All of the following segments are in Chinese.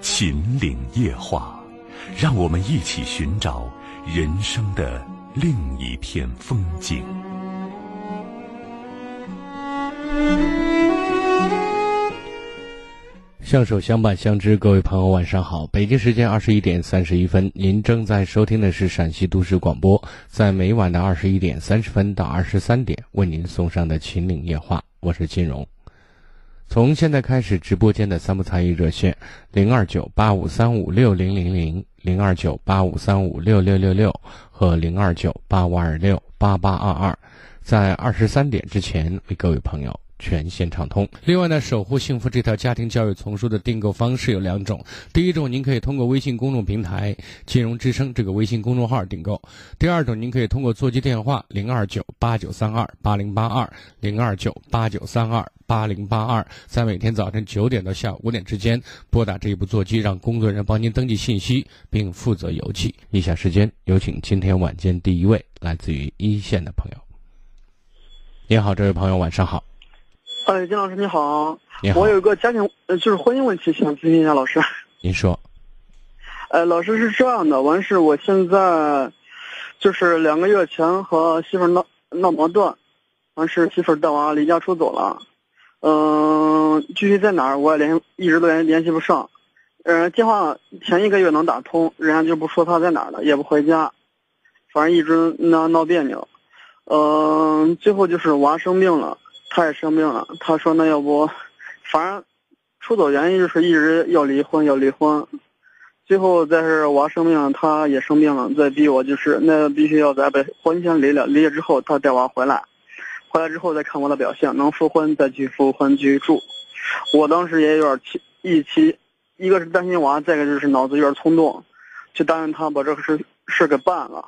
秦岭夜话，让我们一起寻找人生的另一片风景。相守相伴相知，各位朋友晚上好！北京时间二十一点三十一分，您正在收听的是陕西都市广播，在每晚的二十一点三十分到二十三点为您送上的秦岭夜话，我是金荣。从现在开始，直播间的三部参与热线零二九八五三五六零零零、零二九八五三五六六六六和零二九八五二六八八二二，在二十三点之前为各位朋友全线畅通。另外呢，守护幸福这套家庭教育丛书的订购方式有两种：第一种，您可以通过微信公众平台“金融之声”这个微信公众号订购；第二种，您可以通过座机电话零二九八九三二八零八二、零二九八九三二。八零八二，在每天早晨九点到下午五点之间拨打这一部座机，让工作人员帮您登记信息，并负责邮寄。以下时间有请今天晚间第一位来自于一线的朋友。你好，这位朋友，晚上好。哎，金老师你好。你好。我有一个家庭，呃，就是婚姻问题，想咨询一下老师。您说。呃，老师是这样的，完事我现在就是两个月前和媳妇闹闹矛盾，完事媳妇带娃离家出走了。嗯，具体在哪儿我也联一直都联联系不上，嗯，电话前一个月能打通，人家就不说他在哪儿了，也不回家，反正一直闹闹别扭。嗯，最后就是娃生病了，他也生病了，他说那要不，反正出走原因就是一直要离婚要离婚，最后再是娃生病了，他也生病了，再逼我就是那必须要咱把婚先离了，离了之后他带娃回来。回来之后再看我的表现，能复婚再去复婚继续住。我当时也有点气，一气，一个是担心娃，再一个就是脑子有点冲动，就答应他把这个事事给办了。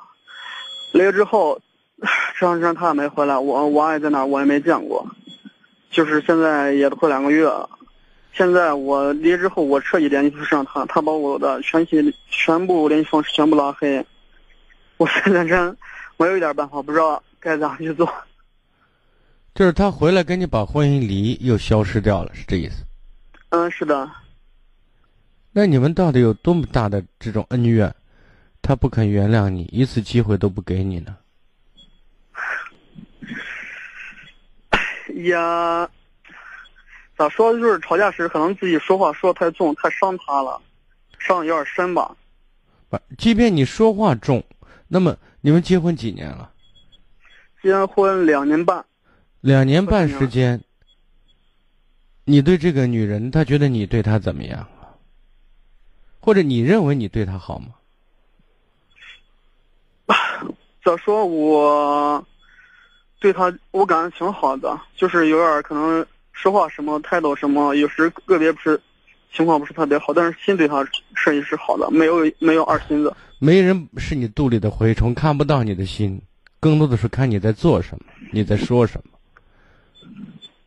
离了之后，这长时间他也没回来，我娃也在那，我也没见过。就是现在也都快两个月了，现在我离之后，我彻底联系不上他，他把我的全系全部联系方式全部拉黑。我现在真没有一点办法，不知道该咋去做。就是他回来跟你把婚姻离，又消失掉了，是这意思？嗯，是的。那你们到底有多么大的这种恩怨，他不肯原谅你，一次机会都不给你呢？呀，咋说？就是吵架时可能自己说话说太重，太伤他了，伤的有点深吧。不，即便你说话重，那么你们结婚几年了？结婚两年半。两年半时间，你对这个女人，她觉得你对她怎么样？或者你认为你对她好吗？咋说？我对他，我感觉挺好的，就是有点可能说话什么态度什么，有时个别不是情况不是特别好，但是心对她是是好的，没有没有二心子。没人是你肚里的蛔虫，看不到你的心，更多的是看你在做什么，你在说什么。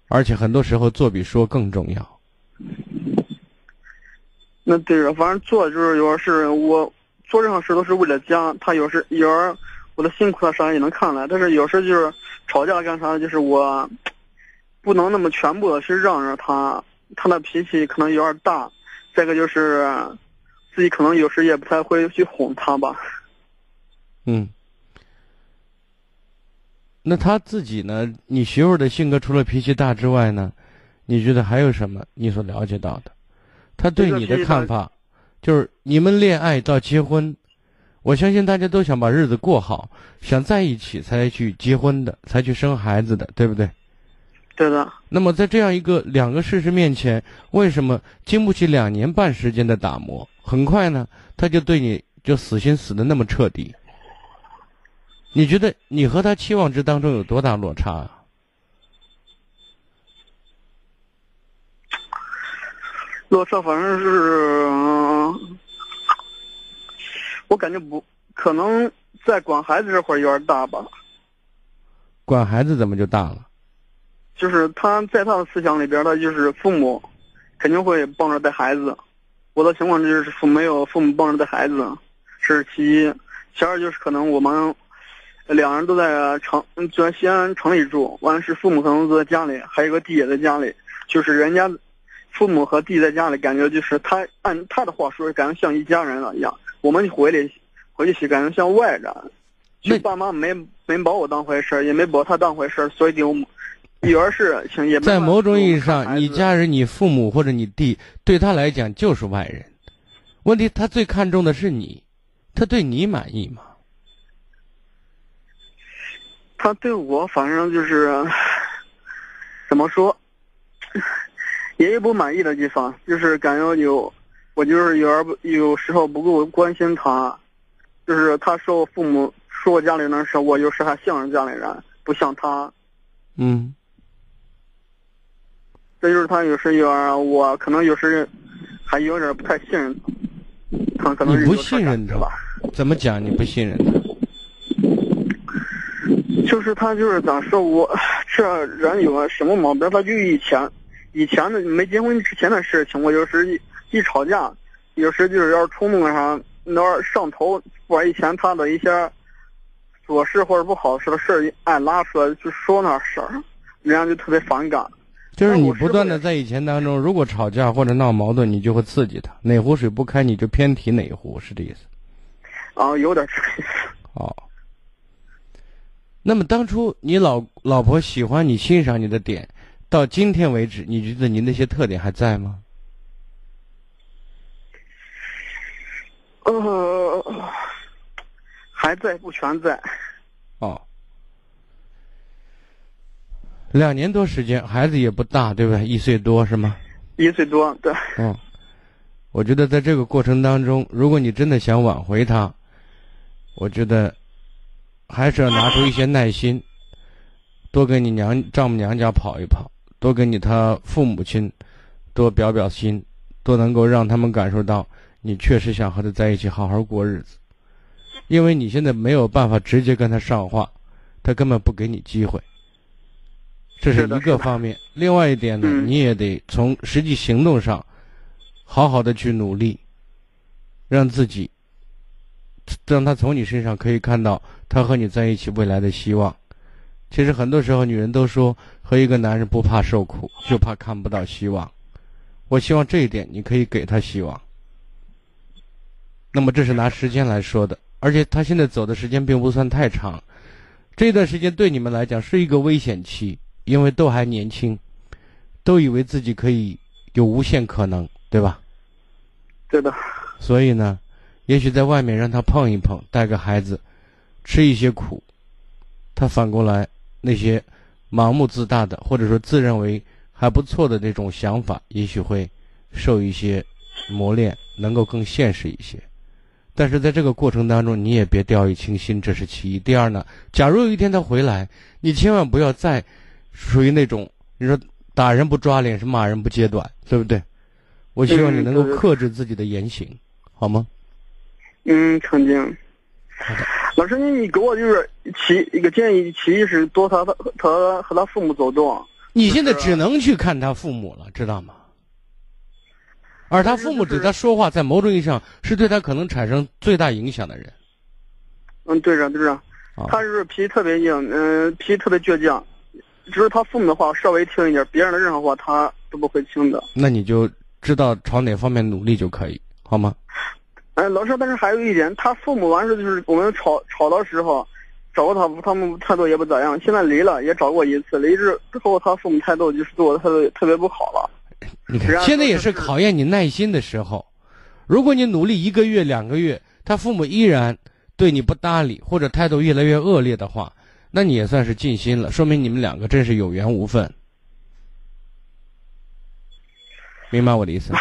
而且很多时候做比说更重要。那对着，反正做就是有时我做任何事都是为了家。他有时有时我的辛苦他啥也能看来，但是有时就是吵架干啥，就是我 不能那么全部的去让着他。他的脾气可能有点大，再一个就是自己可能有时也不太会去哄他吧。嗯。那他自己呢？你媳妇的性格除了脾气大之外呢，你觉得还有什么你所了解到的？他对你的看法，就是你们恋爱到结婚，我相信大家都想把日子过好，想在一起才去结婚的，才去生孩子的，对不对？对的。那么在这样一个两个事实面前，为什么经不起两年半时间的打磨，很快呢，他就对你就死心死的那么彻底？你觉得你和他期望值当中有多大落差啊？落差反正是我感觉不可能在管孩子这块儿有点大吧。管孩子怎么就大了？就是他在他的思想里边，他就是父母肯定会帮着带孩子。我的情况就是父没有父母帮着带孩子，这是其一。其二就是可能我们两人都在城，就在西安城里住，完了是父母可能都在家里，还有个弟也在家里。就是人家父母和弟在家里，感觉就是他按他的话说，感觉像一家人了一样。我们回来回去洗感觉像外人。就爸妈没没把我当回事儿也没把他当回事儿所以就有儿事情也。在某种意义上，你家人、你父母或者你弟对他来讲就是外人。问题他最看重的是你，他对你满意吗？他对我反正就是怎么说，也有不满意的地方，就是感觉有我就是有时候不够关心他，就是他说我父母。说我家里人是我有时还信任家里人，不像他。嗯。这就是他有时有点，我可能有时还有点不太信任他。可能你不信任他吧？怎么讲？你不信任他？就是他就是咋说？我这人有个什么毛病？他就以前以前的没结婚之前的事情，我有时一一吵架，有时就是要是冲动上，那上头把以前他的一些。琐事或者不好事的事儿，爱拉出来去说那事儿，人家就特别反感。就是你不断的在以前当中，如果吵架或者闹矛盾，你就会刺激他，哪壶水不开你就偏提哪壶，是这意思？啊，有点这个意思。哦。那么当初你老老婆喜欢你、欣赏你的点，到今天为止，你觉得你那些特点还在吗？呃。还在不全在，哦，两年多时间，孩子也不大，对不对？一岁多是吗？一岁多，对。嗯，我觉得在这个过程当中，如果你真的想挽回他，我觉得还是要拿出一些耐心，多跟你娘丈母娘家跑一跑，多跟你他父母亲多表表心，多能够让他们感受到你确实想和他在一起好好过日子。因为你现在没有办法直接跟他上话，他根本不给你机会，这是一个方面。另外一点呢，你也得从实际行动上，好好的去努力，让自己，让他从你身上可以看到他和你在一起未来的希望。其实很多时候，女人都说和一个男人不怕受苦，就怕看不到希望。我希望这一点你可以给他希望。那么这是拿时间来说的。而且他现在走的时间并不算太长，这段时间对你们来讲是一个危险期，因为都还年轻，都以为自己可以有无限可能，对吧？对的。所以呢，也许在外面让他碰一碰，带个孩子，吃一些苦，他反过来那些盲目自大的或者说自认为还不错的那种想法，也许会受一些磨练，能够更现实一些。但是在这个过程当中，你也别掉以轻心，这是其一。第二呢，假如有一天他回来，你千万不要再属于那种你说打人不抓脸，是骂人不揭短，对不对？我希望你能够克制自己的言行，好吗？嗯，肯定。老师，你你给我就是其一个建议，其一是多他他他和他父母走动。你现在只能去看他父母了，知道吗？而他父母对他说话，在某种意义上是对他可能产生最大影响的人。嗯，对着对着，他是脾气特别硬，嗯，脾气特别倔强，只是他父母的话稍微听一点，别人的任何话他都不会听的。那你就知道朝哪方面努力就可以，好吗？哎，老师，但是还有一点，他父母完事就是我们吵吵的时候，找过他，他们态度也不咋样。现在离了，也找过一次，离之之后，他父母态度就是对我态度特别不好了。你看，现在也是考验你耐心的时候。如果你努力一个月、两个月，他父母依然对你不搭理，或者态度越来越恶劣的话，那你也算是尽心了，说明你们两个真是有缘无分。明白我的意思？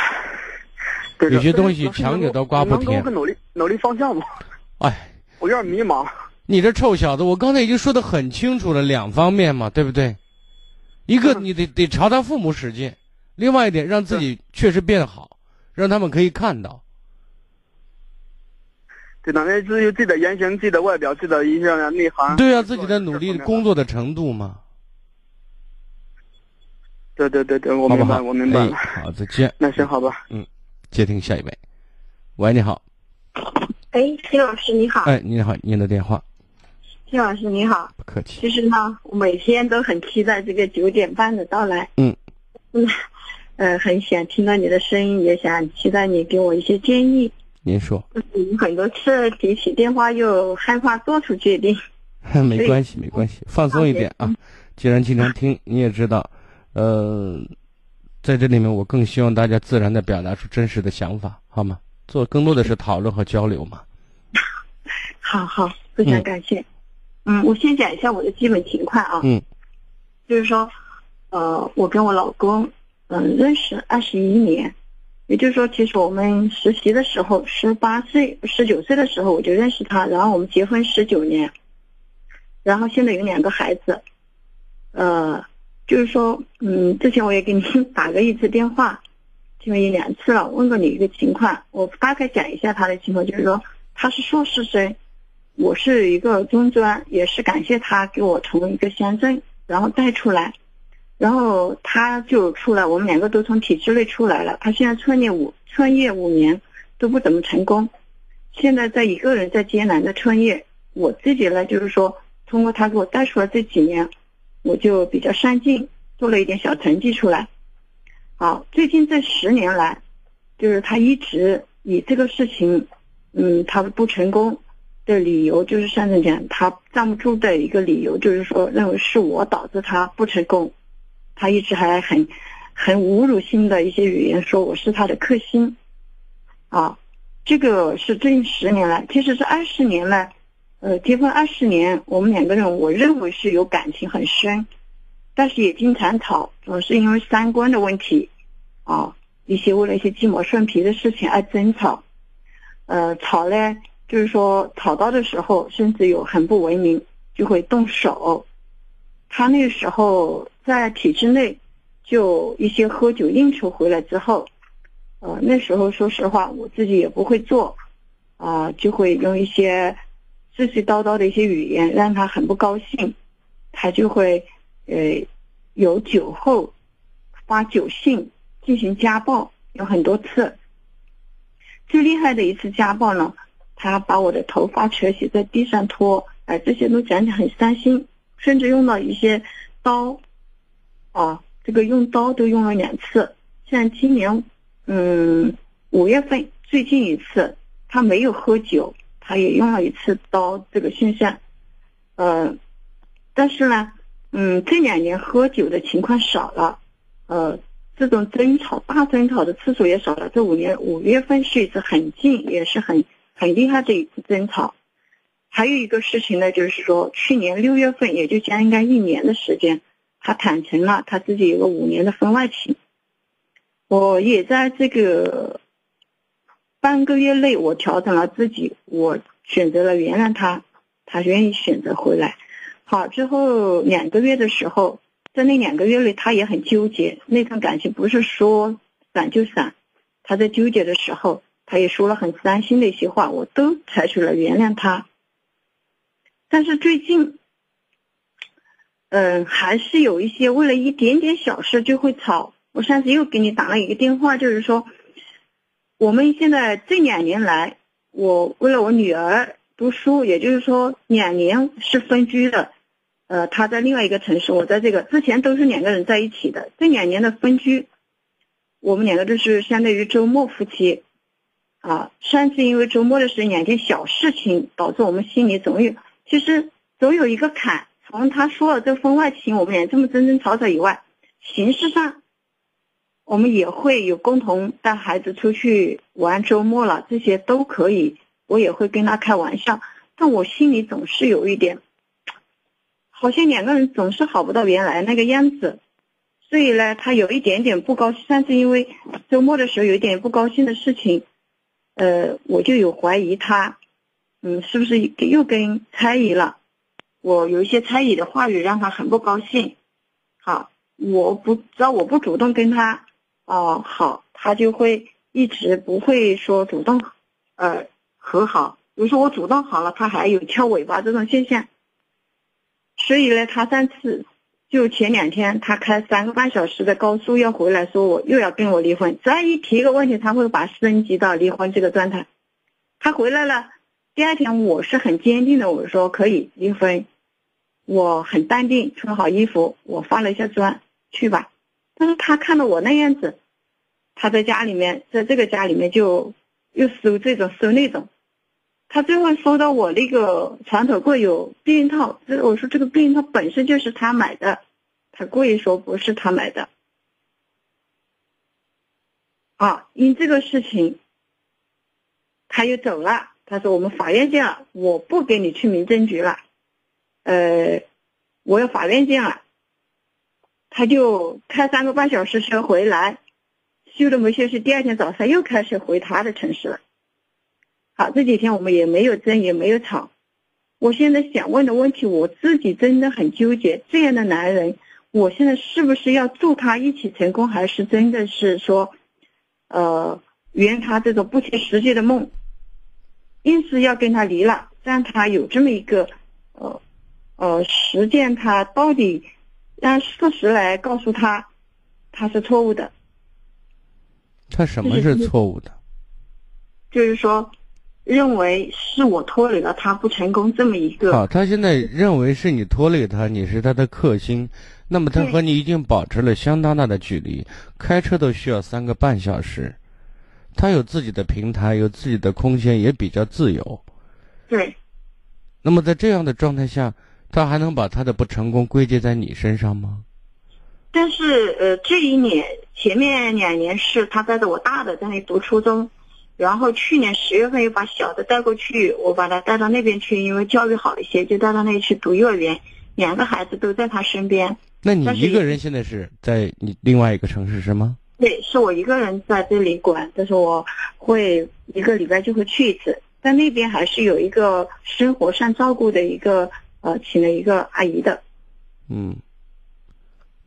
有些东西强扭到瓜不甜。能努力努力方向吗？哎，我有点迷茫。你这臭小子，我刚才已经说的很清楚了，两方面嘛，对不对？一个你得得朝他父母使劲。另外一点，让自己确实变好，让他们可以看到。对的，那只有自己的言行、自己的外表、自己的一些内涵。对啊，自己的努力、工作的程度嘛。对对对对，我明白，好？我明白了。哎好，再见。那行，好吧。嗯接听下一位。喂，你好。哎，金老师你好，哎，你好，您的电话，金老师你好。不客气。其实呢，我每天都很期待这个九点半的到来。嗯。嗯，呃，很想听到你的声音，也想期待你给我一些建议。您说，嗯，很多次提起电话又害怕做出决定。没关系，没关系，放松一点啊。既然经常听，你也知道，呃，在这里面我更希望大家自然的表达出真实的想法，好吗？做更多的是讨论和交流嘛。好好，非常感谢。嗯，我先讲一下我的基本情况啊。嗯。就是说，呃，我跟我老公，嗯、认识二十一年，也就是说，其实我们实习的时候，十八岁、十九岁的时候我就认识他，然后我们结婚十九年，然后现在有两个孩子，呃，就是说，嗯，之前我也给你 打过一次电话，因为两次了，问过你一个情况，我大概讲一下他的情况，就是说他是硕士生，我是一个中专，也是感谢他给我从一个乡镇然后带出来，然后他就出来，我们两个都从体制内出来了。他现在创业五创业五年都不怎么成功，现在在一个人在艰难的创业。我自己呢，就是说通过他给我带出来这几年，我就比较上进，做了一点小成绩出来。好，最近这十年来，就是他一直以这个事情，嗯，他不成功的理由，就是上次讲他站不住的一个理由，就是说认为是我导致他不成功，他一直还很很侮辱性的一些语言说我是他的克星，啊，这个是最近十年来，其实是二十年来，呃，结婚二十年，我们两个人我认为是有感情很深，但是也经常吵，总是因为三观的问题，啊，一些为了一些鸡毛蒜皮的事情而争吵，呃，吵呢，就是说吵到的时候，甚至有很不文明，就会动手。他那时候在体制内，就一些喝酒应酬回来之后，呃，那时候说实话，我自己也不会做，啊、就会用一些絮絮叨叨的一些语言让他很不高兴，他就会呃有酒后发酒信进行家暴，有很多次。最厉害的一次家暴呢，他把我的头发扯起在地上拖，哎，这些都讲起很伤心，甚至用到一些刀，啊，这个用刀都用了两次。像今年，嗯，五月份最近一次，他没有喝酒，他也用了一次刀，这个现象，呃，但是呢，嗯，这两年喝酒的情况少了，呃，这种争吵、大争吵的次数也少了。这五年五月份是一次很近，也是很很厉害的一次争吵。还有一个事情呢，就是说去年六月份，也就将近一年的时间，他坦诚了他自己有个五年的婚外情。我也在这个半个月内，我调整了自己，我选择了原谅他，他愿意选择回来。好，之后两个月的时候，在那两个月里，他也很纠结，那段感情不是说散就散。他在纠结的时候，他也说了很伤心的一些话，我都采取了原谅他。但是最近，嗯、还是有一些为了一点点小事就会吵。我上次又给你打了一个电话，就是说，我们现在这两年来，我为了我女儿读书，也就是说两年是分居的，呃，她在另外一个城市，我在这个之前都是两个人在一起的，这两年的分居，我们两个就是相当于周末夫妻，啊，上次因为周末的是两件小事情，导致我们心里总有，其实总有一个坎。从他说了这婚外情，我们俩这么争争吵吵以外，形式上。我们也会有共同带孩子出去玩，周末了这些都可以，我也会跟他开玩笑，但我心里总是有一点，好像两个人总是好不到原来那个样子，所以呢，他有一点点不高兴，上次因为周末的时候有一点不高兴的事情，呃，我就有怀疑他，嗯，是不是又跟猜疑了？我有一些猜疑的话语让他很不高兴，好，我不只要我不主动跟他。哦，好，他就会一直不会说主动，呃，和好，比如说我主动好了，他还有翘尾巴这种现象。所以呢，他上次就前两天，他开三个半小时的高速要回来，说我又要跟我离婚。只要一提一个问题，他会把升级到离婚这个状态。他回来了，第二天我是很坚定的，我说可以离婚，我很淡定，穿好衣服，我化了一下妆，去吧。但是他看到我那样子，他在家里面，在这个家里面就又收这种收那种。他最后说到我那个床头柜有避孕套，这我说这个避孕套本身就是他买的，他故意说不是他买的。啊，因这个事情，他又走了。他说我们法院见了，我不给你去民政局了，呃，我要法院见了。他就开三个半小时车回来，休都没休息，第二天早上又开始回他的城市了。好，这几天我们也没有争，也没有吵。我现在想问的问题，我自己真的很纠结。这样的男人，我现在是不是要祝他一起成功，还是真的是说，呃，圆他这种不切实际的梦，硬是要跟他离了，让他有这么一个，呃，呃，实践他到底让事实来告诉他，他是错误的。他什么是错误的？就是说。认为是我拖累了他不成功这么一个。好，他现在认为是你拖累他，你是他的克星，那么他和你已经保持了相当大的距离，开车都需要三个半小时，他有自己的平台，有自己的空间，也比较自由。对。那么在这样的状态下，他还能把他的不成功归结在你身上吗？但是，呃，这一年前面两年是他带着我大的在那读初中。然后去年十月份又把小的带过去，我把他带到那边去，因为教育好一些，就带到那里去读幼儿园。两个孩子都在他身边。那你一个人现在是在你另外一个城市是吗？对，是我一个人在这里管，但是我会一个礼拜就会去一次。在那边还是有一个生活上照顾的一个呃，请了一个阿姨的。嗯。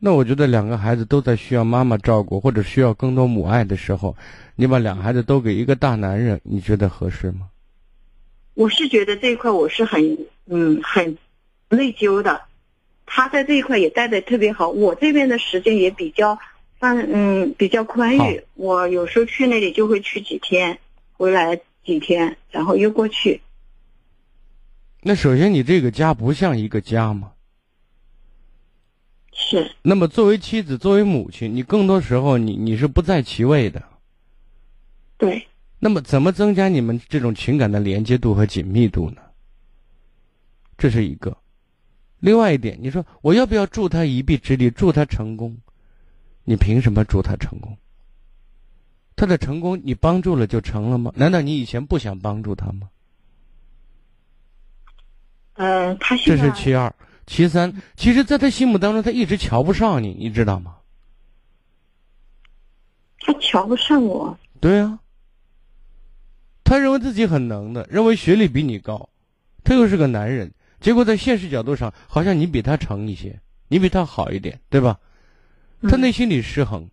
那我觉得两个孩子都在需要妈妈照顾或者需要更多母爱的时候，你把两个孩子都给一个大男人，你觉得合适吗？我是觉得这一块我是很嗯很内疚的，他在这一块也带的特别好，我这边的时间也比较放嗯比较宽裕，我有时候去那里就会去几天，回来几天，然后又过去。那首先你这个家不像一个家吗？是。那么，作为妻子，作为母亲，你更多时候你你是不在其位的。对。那么，怎么增加你们这种情感的连接度和紧密度呢？这是一个。另外一点，你说我要不要助他一臂之力，助他成功？你凭什么祝他成功？他的成功你帮助了就成了吗？难道你以前不想帮助他吗？呃，他这是其二。其三，其实，在他心目当中，他一直瞧不上你，你知道吗？他瞧不上我。对啊。他认为自己很能的，认为学历比你高，他又是个男人，结果在现实角度上，好像你比他成一些，你比他好一点，对吧？他内心里失衡。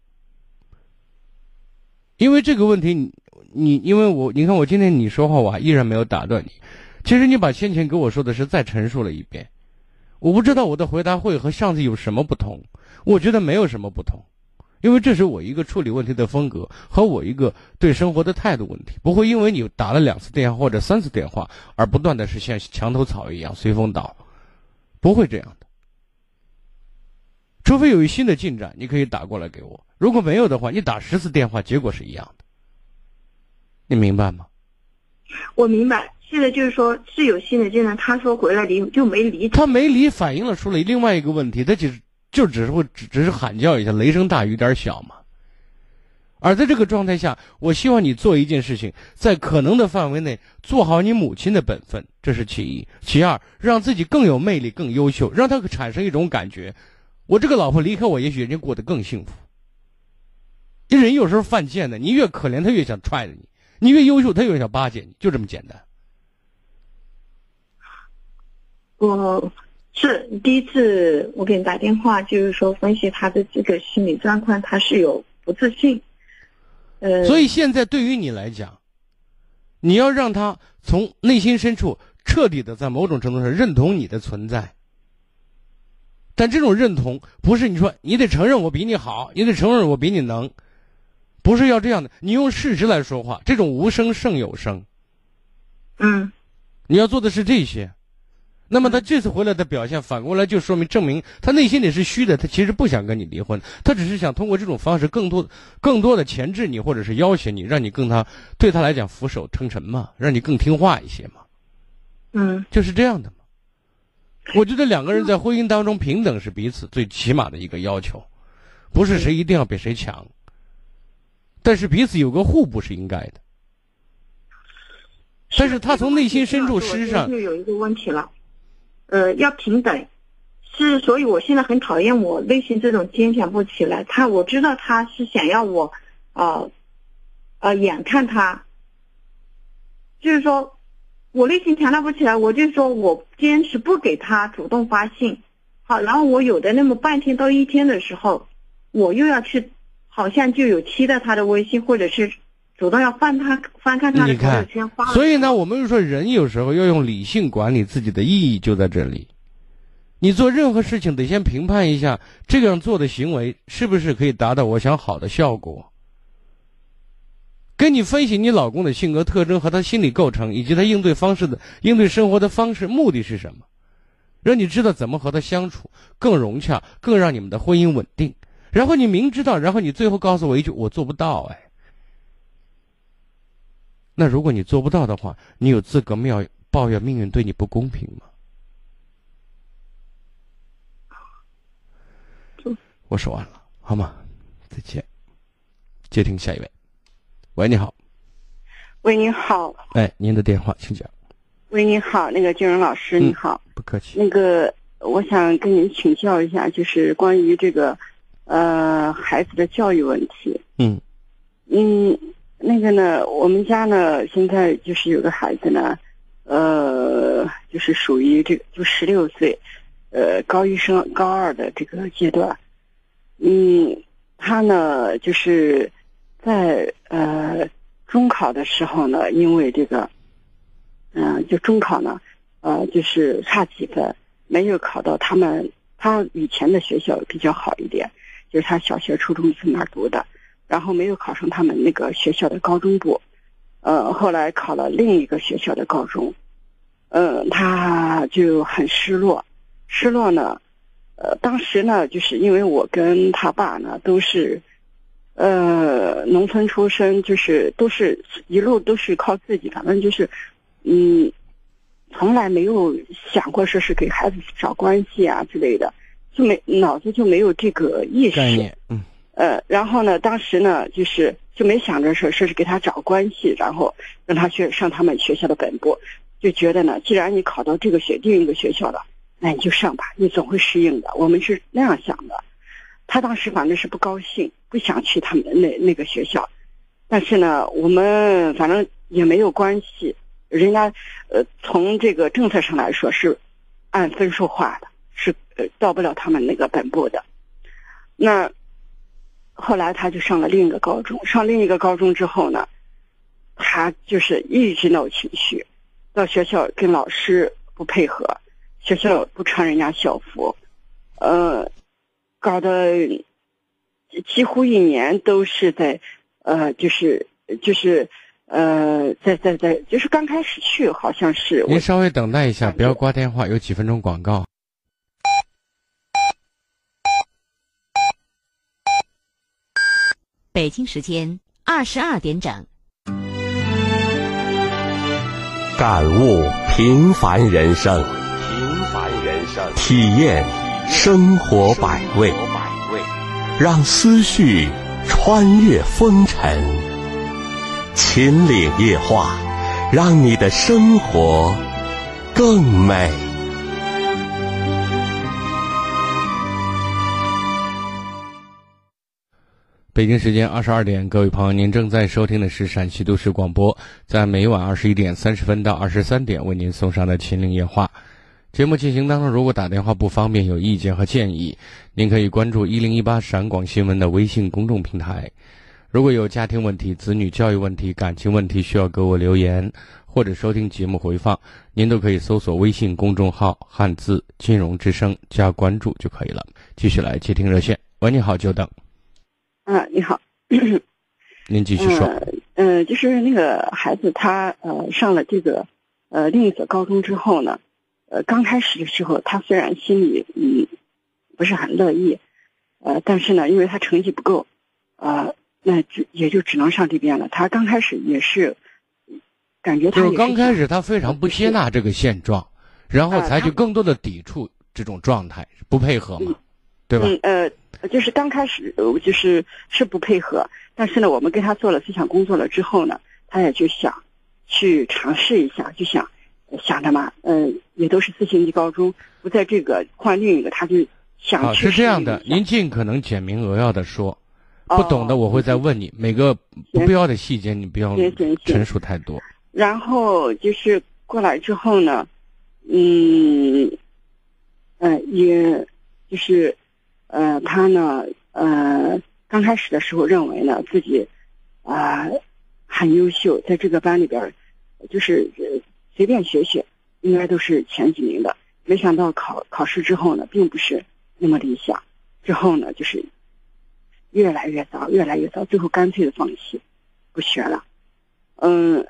因为这个问题，你你，因为我，你看我今天你说话，我还依然没有打断你。其实你把先前给我说的事再陈述了一遍。我不知道我的回答会和上次有什么不同，我觉得没有什么不同，因为这是我一个处理问题的风格和我一个对生活的态度问题，不会因为你打了两次电话或者三次电话而不断的是像墙头草一样随风倒，不会这样的。除非有一新的进展，你可以打过来给我；如果没有的话，你打十次电话，结果是一样的。你明白吗？我明白。现在就是说是有新的进展，他说回来离就没离，他没离，反映了出来另外一个问题，他只就只是会只只是喊叫一下，雷声大雨点小嘛。而在这个状态下，我希望你做一件事情，在可能的范围内做好你母亲的本分，这是其一；其二，让自己更有魅力、更优秀，让他产生一种感觉：我这个老婆离开我，也许人家过得更幸福。这人有时候犯贱的，你越可怜他越想踹着你，你越优秀他越想巴结你，就这么简单。我是第一次我给你打电话，就是说分析他的这个心理状况，他是有不自信。呃，所以现在对于你来讲，你要让他从内心深处彻底的在某种程度上认同你的存在。但这种认同不是你说你得承认我比你好，你得承认我比你能，不是要这样的。你用事实来说话，这种无声胜有声。嗯，你要做的是这些。那么他这次回来的表现，反过来就说明证明他内心里是虚的，他其实不想跟你离婚，他只是想通过这种方式更多、更多的钳制你，或者是要挟你，让你更他对他来讲俯首称臣嘛，让你更听话一些嘛。嗯，就是这样的嘛。我觉得两个人在婚姻当中平等是彼此最起码的一个要求，不是谁一定要比谁强，但是彼此有个互补是应该的。但是他从内心深处，实际上就有一个问题了。呃，要平等，是，所以我现在很讨厌我内心这种坚强不起来。他我知道他是想要我，啊，呃，眼看他，就是说，我内心强大不起来，我就说我坚持不给他主动发信，好，然后我有的那么半天到一天的时候，我又要去，好像就有期待他的微信，或者是。主动要翻他翻看他的朋友圈发，所以呢，我们就说人有时候要用理性管理自己的意义就在这里。你做任何事情得先评判一下，这样做的行为是不是可以达到我想好的效果。跟你分析你老公的性格特征和他心理构成，以及他应对方式的应对生活的方式，目的是什么？让你知道怎么和他相处更融洽，更让你们的婚姻稳定。然后你明知道，然后你最后告诉我一句：“我做不到。”哎。那如果你做不到的话，你有资格妙抱怨命运对你不公平吗？我说完了，好吗？再见。接听下一位。喂，你好。喂，你好。哎，您的电话，请讲。喂，你好，那个金荣老师，你好。不客气。那个，我想跟您请教一下，就是关于这个，呃，孩子的教育问题。嗯。嗯。那个呢，我们家呢，现在就是有个孩子呢，呃，就是属于这个，就十六岁，呃，高一升高二的这个阶段。嗯，他呢，就是在呃中考的时候呢，因为这个，嗯，就中考呢，呃，就是差几分，没有考到他们他以前的学校比较好一点，就是他小学、初中在那儿读的。然后没有考上他们那个学校的高中部，呃，后来考了另一个学校的高中，嗯，他就很失落，失落呢，呃，当时呢，就是因为我跟他爸呢都是，呃，农村出身，就是都是一路都是靠自己，反正就是，嗯，从来没有想过说是给孩子找关系啊之类的，就没脑子就没有这个意识，概念，嗯。呃，然后呢，当时呢，就是就没想着说说是给他找关系，然后让他去上他们学校的本部，就觉得呢，既然你考到这个学另一个学校了，那你就上吧，你总会适应的。我们是那样想的。他当时反正是不高兴，不想去他们那那个学校，但是呢，我们反正也没有关系，人家呃从这个政策上来说是按分数划的，是呃到不了他们那个本部的，那。后来他就上了另一个高中，上另一个高中之后呢，他就是一直闹情绪，到学校跟老师不配合，学校不穿人家校服，呃，搞得几乎一年都是在，呃，就是就是呃，在在在，就是刚开始去好像是。您稍微等待一下，不要挂电话，有几分钟广告。北京时间二十二点整。感悟平凡人生，平凡人生，体验生活百味，让思绪穿越风尘。秦岭夜话，让你的生活更美。北京时间二十二点，各位朋友，您正在收听的是陕西都市广播，在每晚二十一点三十分到二十三点为您送上的《秦岭夜话》节目进行当中，如果打电话不方便，有意见和建议，您可以关注一零一八陕广新闻的微信公众平台。如果有家庭问题、子女教育问题、感情问题，需要给我留言或者收听节目回放，您都可以搜索微信公众号“汉字金融之声”加关注就可以了。继续来接听热线，喂，你好，久等。啊，你好。您继续说。呃，就是那个孩子他呃上了这个呃另一所高中之后呢，呃刚开始的时候他虽然心里嗯不是很乐意，呃但是呢因为他成绩不够，呃那就也就只能上这边了。他刚开始也是感觉他就是刚开始他非常不接纳这个现状，然后采取更多的抵触这种状态，不配合嘛，对吧？嗯呃，就是刚开始就是是不配合，但是呢，我们跟他做了思想工作了之后呢，他也就想去尝试一下，就想想着嘛，嗯，也都是四星级高中，不在这个换另一个，他就想去。是这样的，您尽可能简明扼要的说，不懂的我会再问你，每个不必要的细节你不要陈述太多。然后就是过来之后呢，嗯，呃，也就是。呃，他呢，呃，刚开始的时候认为呢自己啊很优秀，在这个班里边就是随便学学，应该都是前几名的。没想到考考试之后呢，并不是那么理想。之后呢，就是越来越糟，越来越糟，最后干脆的放弃，不学了。嗯，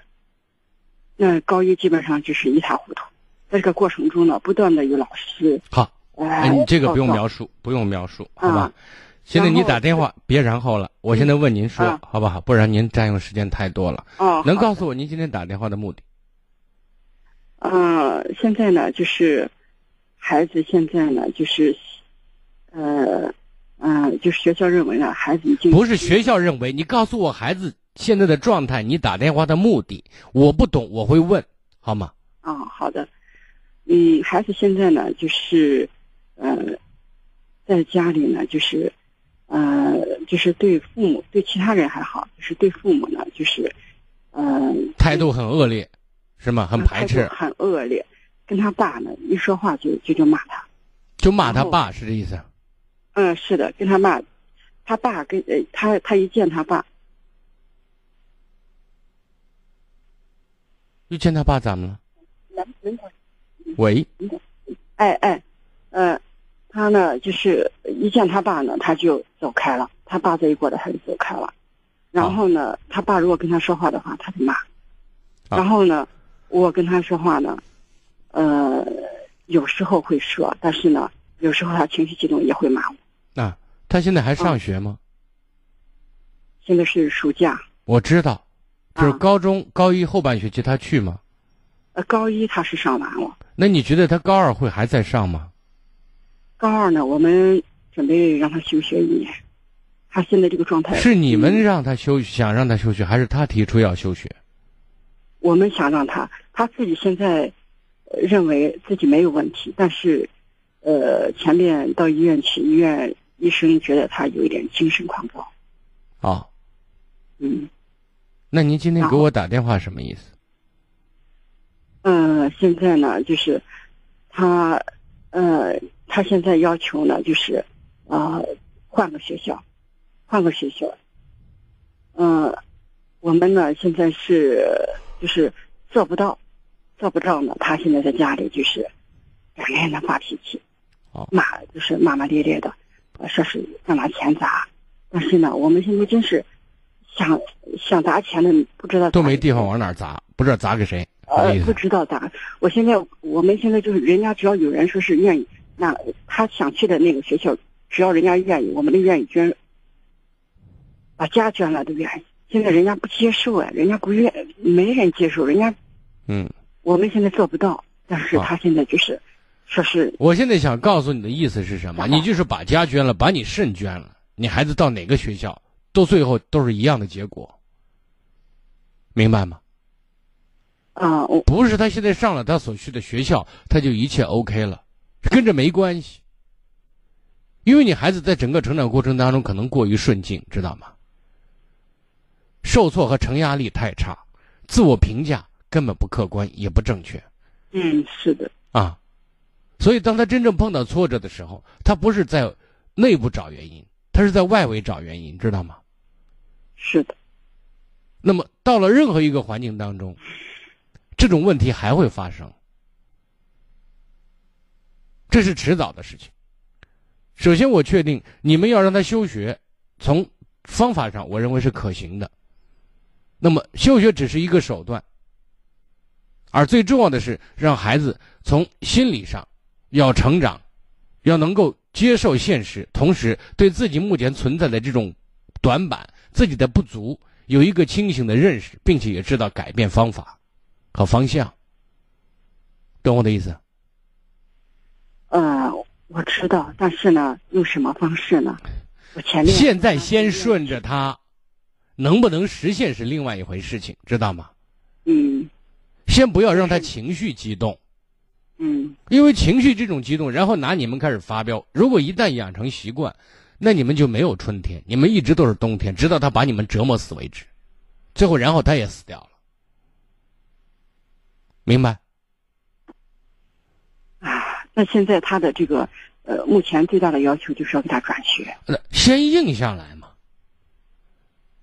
那高一基本上就是一塌糊涂。在这个过程中呢，不断的有老师好。哎，你这个不用描述，不用描述，好吧？现在你打电话，别然后了。我现在问您说，好不好？不然您占用时间太多了。哦，能告诉我您今天打电话的目的？嗯，现在呢，就是孩子现在呢，就是呃，嗯，就是学校认为呢，孩子已经不是学校认为。你告诉我孩子现在的状态，你打电话的目的，我不懂，我会问，好吗？啊，好的。嗯，孩子现在呢，就是。呃，在家里呢，就是，呃，就是对父母、对其他人还好，就是对父母呢，就是，嗯，态度很恶劣，是吗？很排斥，很恶劣。跟他爸呢，一说话就就就骂他，就骂他爸，是这意思？嗯，是的，跟他骂，他爸跟呃，他他一见他爸，一见他爸怎么了？喂，哎哎，呃。他呢，就是一见他爸呢，他就走开了。他爸这一过来，他就走开了。然后呢，他爸如果跟他说话的话，他就骂。然后呢，我跟他说话呢，呃，有时候会说，但是呢，有时候他情绪激动也会骂我。那他现在还上学吗？现在是暑假。我知道，就是高中高一后半学期他去吗？呃，高一他是上完了。那你觉得他高二会还在上吗？高二呢，我们准备让他休学一年。他现在这个状态是你们让他休，想让他休学，还是他提出要休学？我们想让他，他自己现在认为自己没有问题，但是，呃，前面到医院去，医院医生觉得他有一点精神狂躁。啊，嗯，那您今天给我打电话什么意思？嗯，现在呢，就是他，呃。他现在要求呢，就是，啊，换个学校，换个学校。嗯，我们呢现在是就是做不到，做不到呢。他现在在家里就是两个人的发脾气，骂就是骂骂咧咧的，说是要拿钱砸。但是呢，我们现在真是想想砸钱的，不知道都没地方往哪砸，不知道砸给谁。呃，不知道砸。我现在我们现在就是人家只要有人说是愿意。那他想去的那个学校，只要人家愿意，我们都愿意捐，把家捐了都愿意。现在人家不接受啊，人家不愿，没人接受，人家，嗯，我们现在做不到，但是他现在就是，说是。我现在想告诉你的意思是什么？你就是把家捐了，把你肾捐了，你孩子到哪个学校，都最后都是一样的结果，明白吗？啊，我不是他现在上了他所需的学校，他就一切 OK 了。跟这没关系，因为你孩子在整个成长过程当中可能过于顺境，知道吗？受挫和承压力太差，自我评价根本不客观也不正确。嗯，是的。啊，所以当他真正碰到挫折的时候，他不是在内部找原因，他是在外围找原因，知道吗？是的。那么到了任何一个环境当中，这种问题还会发生，这是迟早的事情。首先，我确定你们要让他休学，从方法上我认为是可行的。那么休学只是一个手段，而最重要的是让孩子从心理上要成长，要能够接受现实，同时对自己目前存在的这种短板、自己的不足有一个清醒的认识，并且也知道改变方法和方向。懂我的意思？呃，我知道，但是呢，用什么方式呢？我前面现在先顺着他，能不能实现是另外一回事情，知道吗？嗯先不要让他情绪激动，嗯因为情绪这种激动，然后拿你们开始发飙。如果一旦养成习惯，那你们就没有春天，你们一直都是冬天，直到他把你们折磨死为止。最后，然后他也死掉了，明白？啊，那现在他的这个呃，目前最大的要求就是要给他转学。那先硬下来嘛。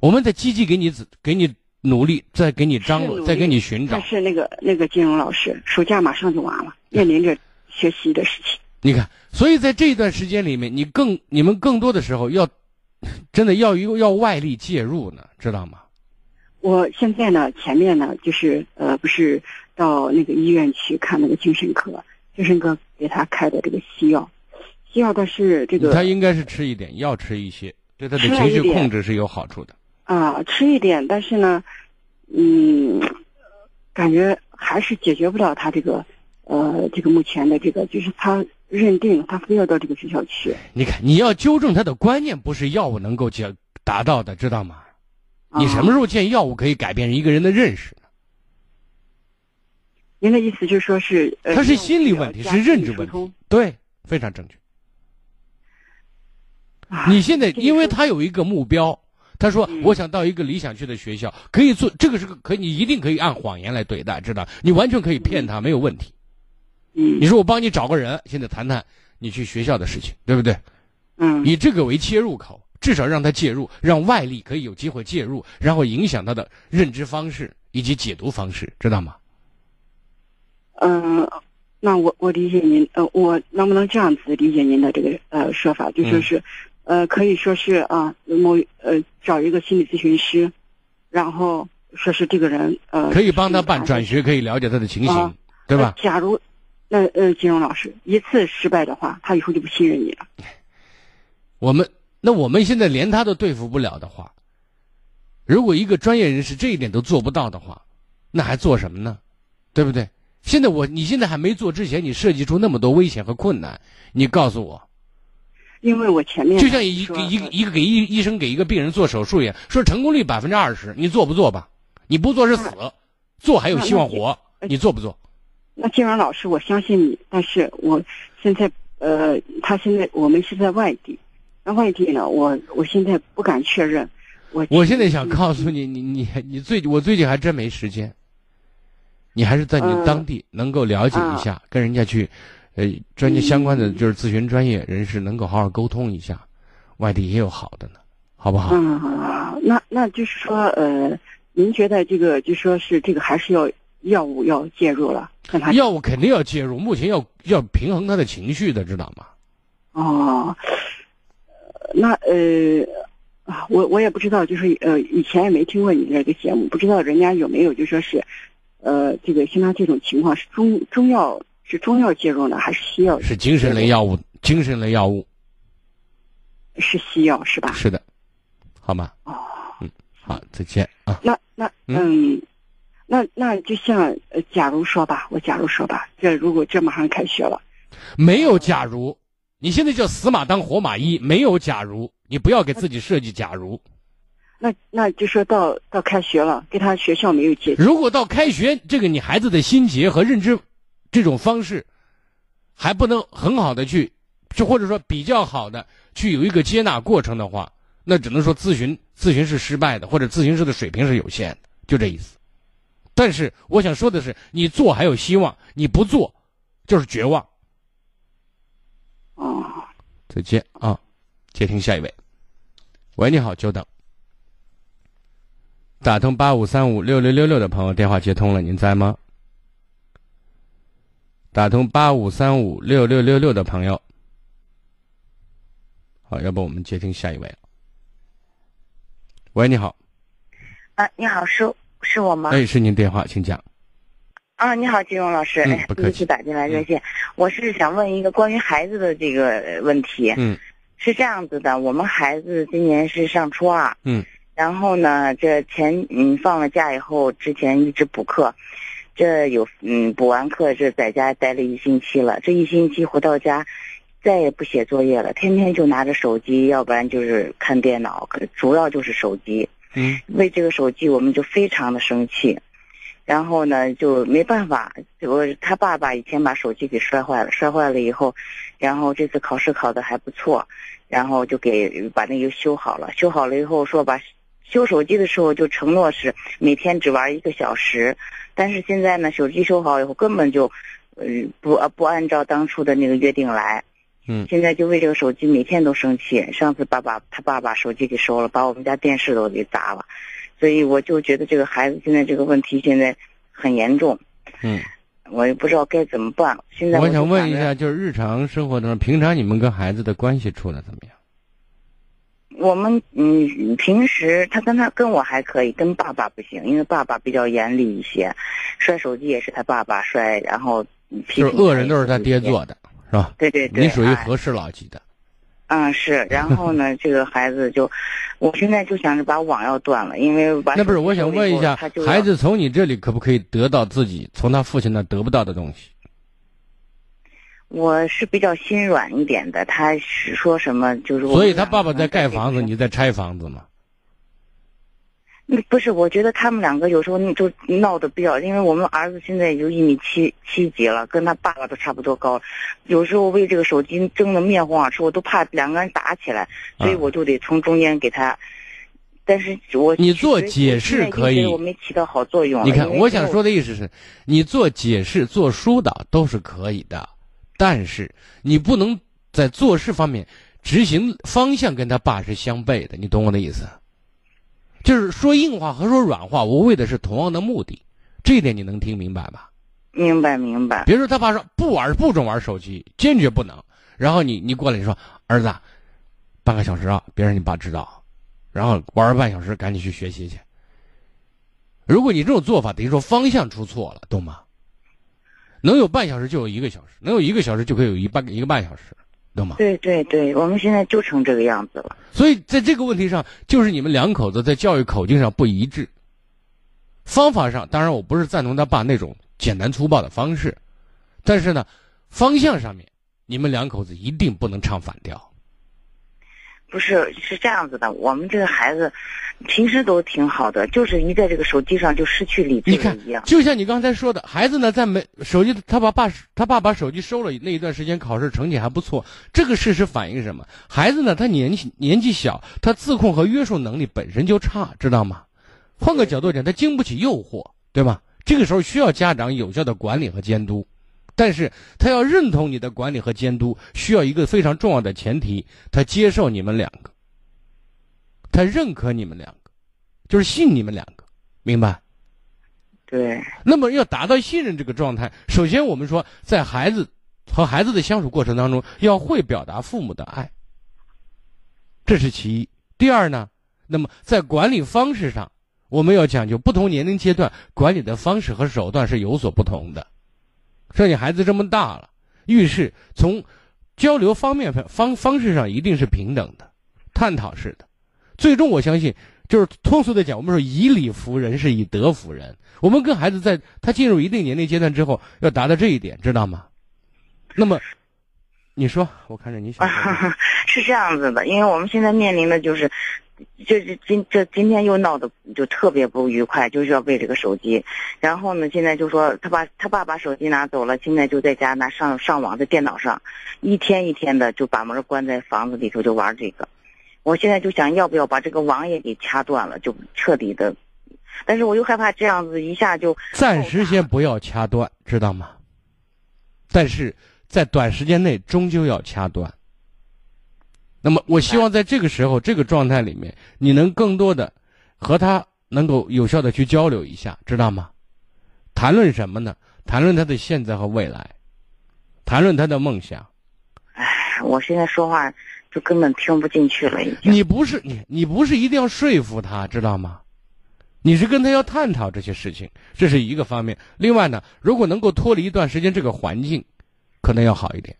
我们在积极给你子给你努力，再给你张罗，是努力再给你寻找但。是那个那个金融老师，暑假马上就完了，面临着学习的事情。你看，所以在这一段时间里面，你更你们更多的时候要，真的要有要外力介入呢，知道吗？我现在呢，前面呢就是呃，不是到那个医院去看那个精神科，精神科给他开的这个西药，西药的是这个他应该是吃一点，药吃一些，对他的情绪控制是有好处的。啊，吃一点，但是呢，嗯，感觉还是解决不了他这个呃这个目前的这个，就是他认定他非要到这个学校去。你看，你要纠正他的观念，不是药物能够解达到的，知道吗？你什么时候见药物可以改变一个人的认识呢？您的意思就是说是呃，他是心理问题，是认知问题。对，非常正确。啊你现在因为他有一个目标，他说嗯我想到一个理想去的学校，可以做这个是个可以，你一定可以按谎言来对待，知道？你完全可以骗他，没有问题。嗯你说我帮你找个人，现在谈谈你去学校的事情，对不对？嗯以这个为切入口，至少让他介入，让外力可以有机会介入，然后影响他的认知方式以及解读方式，知道吗？嗯、那我我理解您，呃，我能不能这样子理解您的这个呃说法，就说嗯是，呃，可以说是啊，某呃找一个心理咨询师，然后说是这个人呃可以帮他办转学，可以了解他的情形，啊对吧？呃假如那呃金融老师一次失败的话，他以后就不信任你了。我们那我们现在连他都对付不了的话，如果一个专业人士这一点都做不到的话，那还做什么呢？对不对？现在我你现在还没做之前，你设计出那么多危险和困难，你告诉我，因为我前面就像一说个一个一个给医医生给一个病人做手术一样，说成功率百分之二十，你做不做吧？你不做是死，做还有希望活，你做不做？那金融老师，我相信你，但是我现在呃，他现在我们是在外地，那外地呢，我我现在不敢确认。我我现在想告诉你，你你你最我最近还真没时间，你还是在你嗯当地能够了解一下，跟人家去，呃，专业相关的就是咨询专业人士能够好好沟通一下，外地也有好的呢，好不好？嗯，那那就是说，呃，您觉得这个就说是这个还是要药物要介入了，药物肯定要介入，目前要要平衡他的情绪的，知道吗？哦，那呃。啊，我我也不知道，就是呃，以前也没听过你这个节目，不知道人家有没有就说是，呃，这个像他这种情况是中中药是中药介入呢，还是西药？是精神类药物，精神类药物是西药是吧？是的，好吗？哦，嗯好，再见啊。那那嗯，那那就像呃，假如说吧，我假如说吧，这如果这马上开学了，没有假如，你现在叫死马当活马医，没有假如，你不要给自己设计假如。那那就说到到开学了，跟他学校没有接触，如果到开学，这个你孩子的心结和认知这种方式还不能很好的去，就或者说比较好的去有一个接纳过程的话，那只能说咨询咨询是失败的，或者咨询师的水平是有限的，就这意思。但是我想说的是，你做还有希望，你不做就是绝望。啊，再见啊！接听下一位。喂，你好，久等。打通八五三五六六六六的朋友电话接通了，您在吗？打通八五三五六六六六的朋友，好，要不我们接听下一位。喂，你好。啊，你好，是是我吗？哎，是您电话，请讲。啊，你好，金荣老师，哎，不客气。打进来热线，我是想问一个关于孩子的这个问题。嗯。是这样子的，我们孩子今年是上初二。嗯。然后呢，这前嗯放了假以后，之前一直补课，这有嗯补完课，是在家待了一星期了。这一星期回到家，再也不写作业了，天天就拿着手机，要不然就是看电脑，主要就是手机。嗯。为这个手机，我们就非常的生气，然后呢就没办法，我他爸爸以前把手机给摔坏了，摔坏了以后，然后这次考试考的还不错，然后就给把那个修好了，修好了以后说把。修手机的时候就承诺是每天只玩一个小时，但是现在呢，手机修好以后根本就，呃，不不按照当初的那个约定来，嗯，现在就为这个手机每天都生气。上次爸爸他爸把手机给收了，把我们家电视都给砸了，所以我就觉得这个孩子现在这个问题现在很严重，嗯，我也不知道该怎么办。现在我想问一下，就是日常生活当中，平常你们跟孩子的关系处的怎么样？我们嗯，平时他跟他跟我还可以，跟爸爸不行，因为爸爸比较严厉一些，摔手机也是他爸爸摔，然后就是恶人都是他爹做的，是吧？对对对，你属于和事佬级的。嗯，是。然后呢，这个孩子就，我现在就想着把网要断了，因为那不是我想问一下，孩子从你这里可不可以得到自己从他父亲那得不到的东西？我是比较心软一点的，他是说什么就是。所以他爸爸在盖房子，你在拆房子吗？不是，我觉得他们两个有时候就闹得比较，因为我们儿子现在也就一米七七几了，跟他爸爸都差不多高，有时候为这个手机争得面红耳赤，我都怕两个人打起来，所以我就得从中间给他。但是我你做解释可以，我没起到好作用。你看，我想说的意思是，你做解释、做疏导都是可以的。但是你不能在做事方面执行方向跟他爸是相悖的，你懂我的意思？就是说硬话和说软话，我为的是同样的目的，这一点你能听明白吧？明白明白。比如说他爸说不玩不准玩手机，坚决不能。然后你你过来你说儿子，半个小时啊，别让你爸知道，然后玩了半小时，赶紧去学习去。如果你这种做法等于说方向出错了，懂吗？能有半小时就有一个小时，能有一个小时就可以有一半一个半小时，懂吗？对对对，我们现在就成这个样子了。所以在这个问题上，就是你们两口子在教育口径上不一致。方法上，当然我不是赞同他爸那种简单粗暴的方式，但是呢，方向上面，你们两口子一定不能唱反调。不是，是这样子的，我们这个孩子。平时都挺好的，就是一在这个手机上就失去理智了一样。就像你刚才说的，孩子呢在没手机，他把爸他爸把手机收了那一段时间，考试成绩还不错。这个事实反映什么？孩子呢，他年纪年纪小，他自控和约束能力本身就差，知道吗？换个角度讲，他经不起诱惑，对吧？这个时候需要家长有效的管理和监督，但是他要认同你的管理和监督，需要一个非常重要的前提，他接受你们两个。他认可你们两个，就是信你们两个，明白？对。那么要达到信任这个状态，首先我们说，在孩子和孩子的相处过程当中，要会表达父母的爱，这是其一。第二呢，那么在管理方式上，我们要讲究不同年龄阶段管理的方式和手段是有所不同的。说你孩子这么大了，遇事从交流方面方方式上一定是平等的，探讨式的。最终，我相信，就是通俗的讲，我们说以理服人是以德服人。我们跟孩子在他进入一定年龄阶段之后，要达到这一点，知道吗？那么，你说，我看着你想 是这样子的，因为我们现在面临的就是，就是今这今天又闹得就特别不愉快，就是要为这个手机。然后呢，现在就说他把他爸把手机拿走了，现在就在家拿上上网，在电脑上，一天一天的就把门关在房子里头就玩这个。我现在就想要不要把这个网也给掐断了，就彻底的，但是我又害怕这样子一下就暂时先不要掐断，知道吗？但是在短时间内终究要掐断。那么我希望在这个时候这个状态里面，你能更多的和他能够有效的去交流一下，知道吗？谈论什么呢？谈论他的现在和未来，谈论他的梦想。唉，我现在说话就根本听不进去了，已经。你不是你，你不是一定要说服他，知道吗？你是跟他要探讨这些事情，这是一个方面。另外呢，如果能够脱离一段时间这个环境，可能要好一点。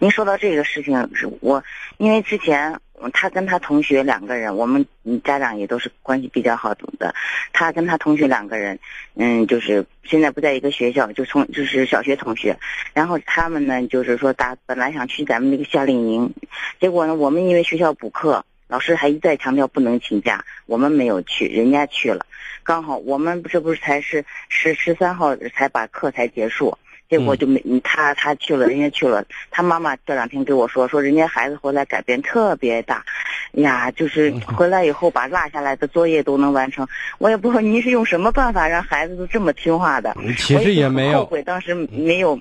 您说到这个事情，是我因为之前他跟他同学两个人，我们家长也都是关系比较好的。他跟他同学两个人，嗯，就是现在不在一个学校，就从就是小学同学。然后他们呢，就是说打本来想去咱们那个夏令营，结果呢，我们因为学校补课，老师还一再强调不能请假，我们没有去，人家去了。刚好我们这不是才是十十三号才把课才结束。结果就没他他去了，人家去了。他妈妈这两天跟我说，说人家孩子回来改变特别大，呀，就是回来以后把落下来的作业都能完成。我也不知道您是用什么办法让孩子都这么听话的。其实也没有后悔，当时没有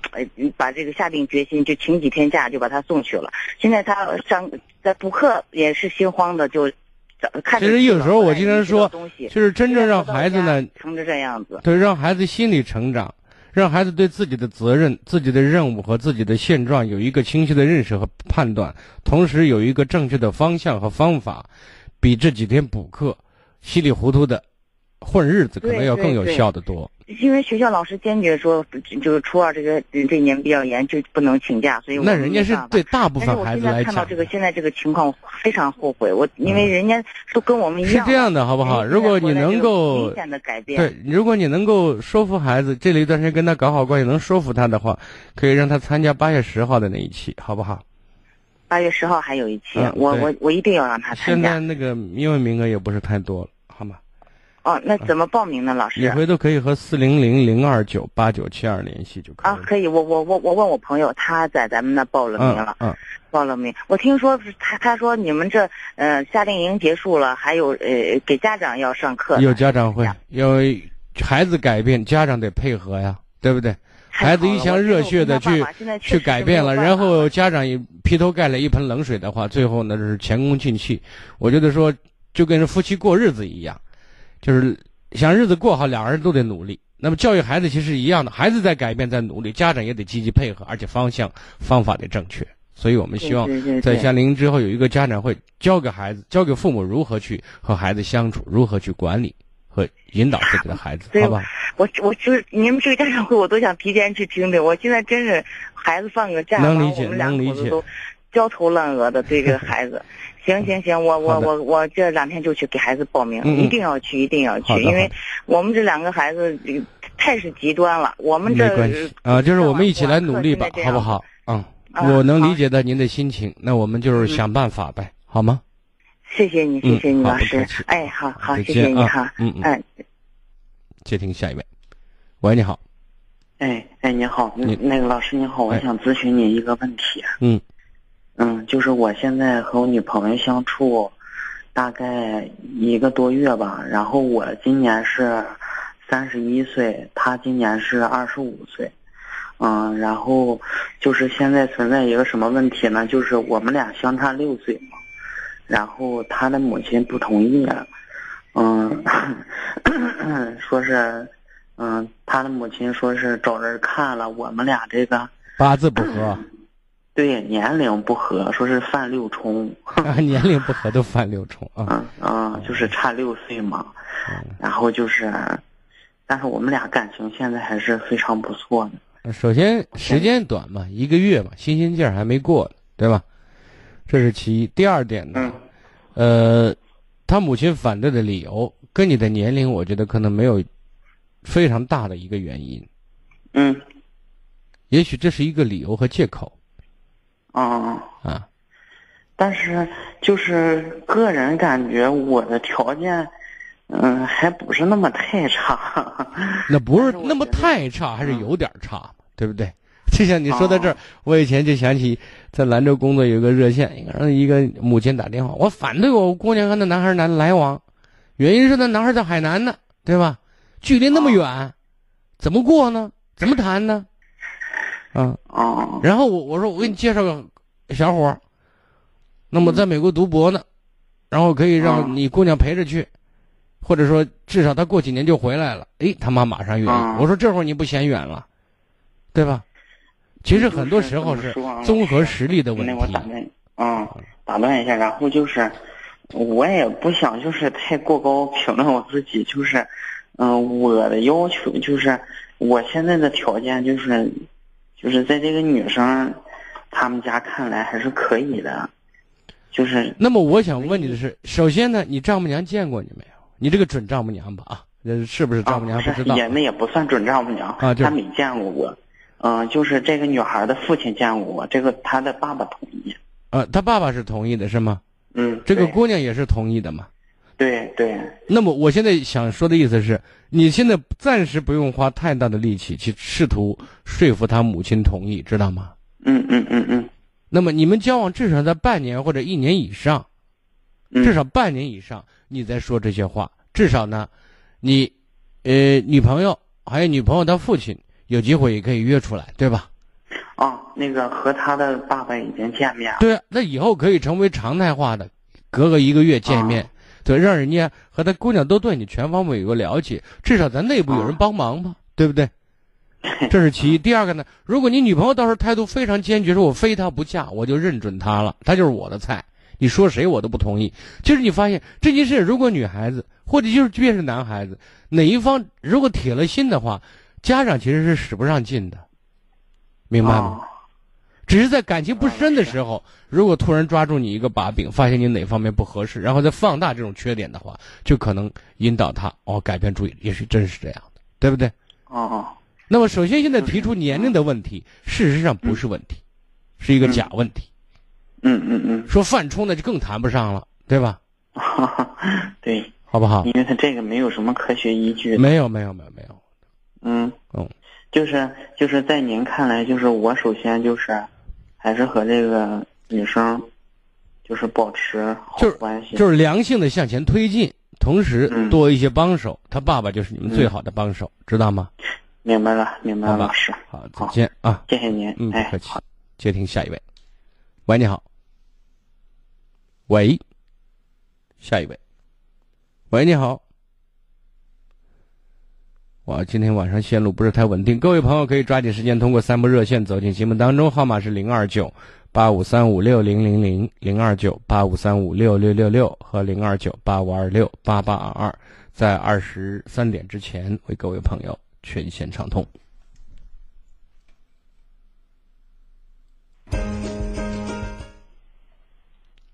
把这个下定决心，就请几天假就把他送去了。现在他上在补课也是心慌的，就看。其实有时候我经常说，就是真正让孩子呢成这样子，对，让孩子心理成长。让孩子对自己的责任、自己的任务和自己的现状有一个清晰的认识和判断，同时有一个正确的方向和方法，比这几天补课、稀里糊涂的混日子可能要更有效的多。因为学校老师坚决说，就是初二这个这一年比较严，就不能请假，所以那人家是对大部分孩子来讲。看到这个现在这个情况，非常后悔。我因为人家都跟我们一样。是这样的，好不好？如果你能够明显的改变，对，如果你能够说服孩子，这里一段时间跟他搞好关系，能说服他的话，可以让他参加八月十号的那一期，好不好？八月十号还有一期，我我我一定要让他参加。现在那个英文名额也不是太多了？哦，那怎么报名呢，老师？你回头可以和四零零零二九八九七二联系就可以。啊，可以，我我我我问我朋友，他在咱们那报了名了，嗯，报了名。我听说他他说你们这呃夏令营结束了，还有呃给家长要上课。有家长会，有孩子改变，家长得配合呀，对不对？孩子一腔热血的去去改变了，然后家长也劈头盖脸一盆冷水的话，最后那是前功尽弃。我觉得说就跟夫妻过日子一样。就是想日子过好，两人都得努力。那么教育孩子其实一样的，孩子在改变，在努力，家长也得积极配合，而且方向方法得正确。所以我们希望在夏令营之后有一个家长会教给孩子，教给父母如何去和孩子相处，如何去管理和引导自己的孩子，好吧？我我就是你们这个家长会，我都想提前去听听。我现在真是孩子放个假，能理解，能理解，都焦头烂额的对这个孩子。行行行，我我我我这两天就去给孩子报名，一定要去，一定要去，因为我们这两个孩子太是极端了。我们这啊，就是我们一起来努力吧，好不好？嗯，我能理解到您的心情，那我们就是想办法呗，好吗？谢谢你，谢谢你，老师。哎，好好，谢谢你哈。嗯嗯。接听下一位，喂，你好。哎哎，你好，那个老师你好，我想咨询你一个问题。嗯。嗯，就是我现在和我女朋友相处，大概一个多月吧。然后我今年是三十一岁，她今年是二十五岁。嗯，然后就是现在存在一个什么问题呢？就是我们俩相差六岁嘛。然后她的母亲不同意，嗯，说是，嗯，她的母亲说是找人看了我们俩这个八字不合。对年龄不合，说是犯六冲。年龄不合都犯六冲啊！啊，就是差六岁嘛。然后就是，但是我们俩感情现在还是非常不错的。首先时间短嘛，一个月嘛，新鲜劲儿还没过，对吧？这是其一。第二点呢，呃，他母亲反对的理由跟你的年龄，我觉得可能没有非常大的一个原因。嗯。也许这是一个理由和借口。啊啊！但是就是个人感觉，我的条件，嗯，还不是那么太差。那不是那么太差，还是有点差对不对？就像你说到这儿，我以前就想起在兰州工作有个热线，一个一个母亲打电话，我反对我姑娘和那男孩男来往，原因是那男孩在海南呢，对吧？距离那么远，怎么过呢？怎么谈呢？嗯哦，然后我我说我给你介绍个小伙儿，那么在美国读博呢，然后可以让你姑娘陪着去，或者说至少他过几年就回来了，诶，他妈马上愿意。嗯我说这会儿你不嫌远了，对吧？其实很多时候是综合实力的问题那我打。断，嗯，打断一下，然后就是，我也不想就是太过高评论我自己，就是，嗯、我的要求就是，我现在的条件就是，就是在这个女生，他们家看来还是可以的，就是那么我想问你的是，首先呢，你丈母娘见过你没有？你这个准丈母娘吧啊，呃，是不是丈母娘不知道？也那也不算准丈母娘啊就是她没见过我，嗯、就是这个女孩的父亲见过我，这个她的爸爸同意，呃，她爸爸是同意的，是吗？嗯，这个姑娘也是同意的嘛？对对，那么我现在想说的意思是，你现在暂时不用花太大的力气去试图说服他母亲同意，知道吗？嗯嗯嗯嗯那么你们交往至少在半年或者一年以上，嗯，至少半年以上，你再说这些话，至少呢，你，呃，女朋友还有女朋友的父亲有机会也可以约出来，对吧？啊，那个和他的爸爸已经见面了。对啊，那以后可以成为常态化的，隔个一个月见面，对，让人家和他姑娘都对你全方位有个了解，至少咱内部有人帮忙嘛，对不对？这是其一。第二个呢，如果你女朋友到时候态度非常坚决，说我非她不嫁，我就认准她了，她就是我的菜，你说谁我都不同意。就是你发现这件事，如果女孩子或者就是即便是男孩子，哪一方如果铁了心的话，家长其实是使不上劲的，明白吗？啊只是在感情不深的时候，如果突然抓住你一个把柄，发现你哪方面不合适，然后再放大这种缺点的话，就可能引导他哦改变主意，也许真是这样的，对不对？哦那么首先现在提出年龄的问题，事实上不是问题，是一个假问题。嗯嗯嗯说犯冲那就更谈不上了，对吧？嗯，对，好不好？因为他这个没有什么科学依据。没有没有没有没有，嗯嗯，就是就是在您看来，就是我首先就是还是和这个女生就是保持好就是关系。就是良性的向前推进，同时嗯多一些帮手，他爸爸就是你们最好的帮手，知道吗？明白了，明白了，老师，好，再见啊。谢谢您。嗯，哎不客，气。接听下一位。喂，你好。喂，下一位。喂，你好。哇，今天晚上线路不是太稳定，各位朋友可以抓紧时间通过三部热线走进节目当中，号码是零二九八五三五六零零零、零二九八五三五六六六六和零二九八五二六八八二二，在二十三点之前为各位朋友全线畅通。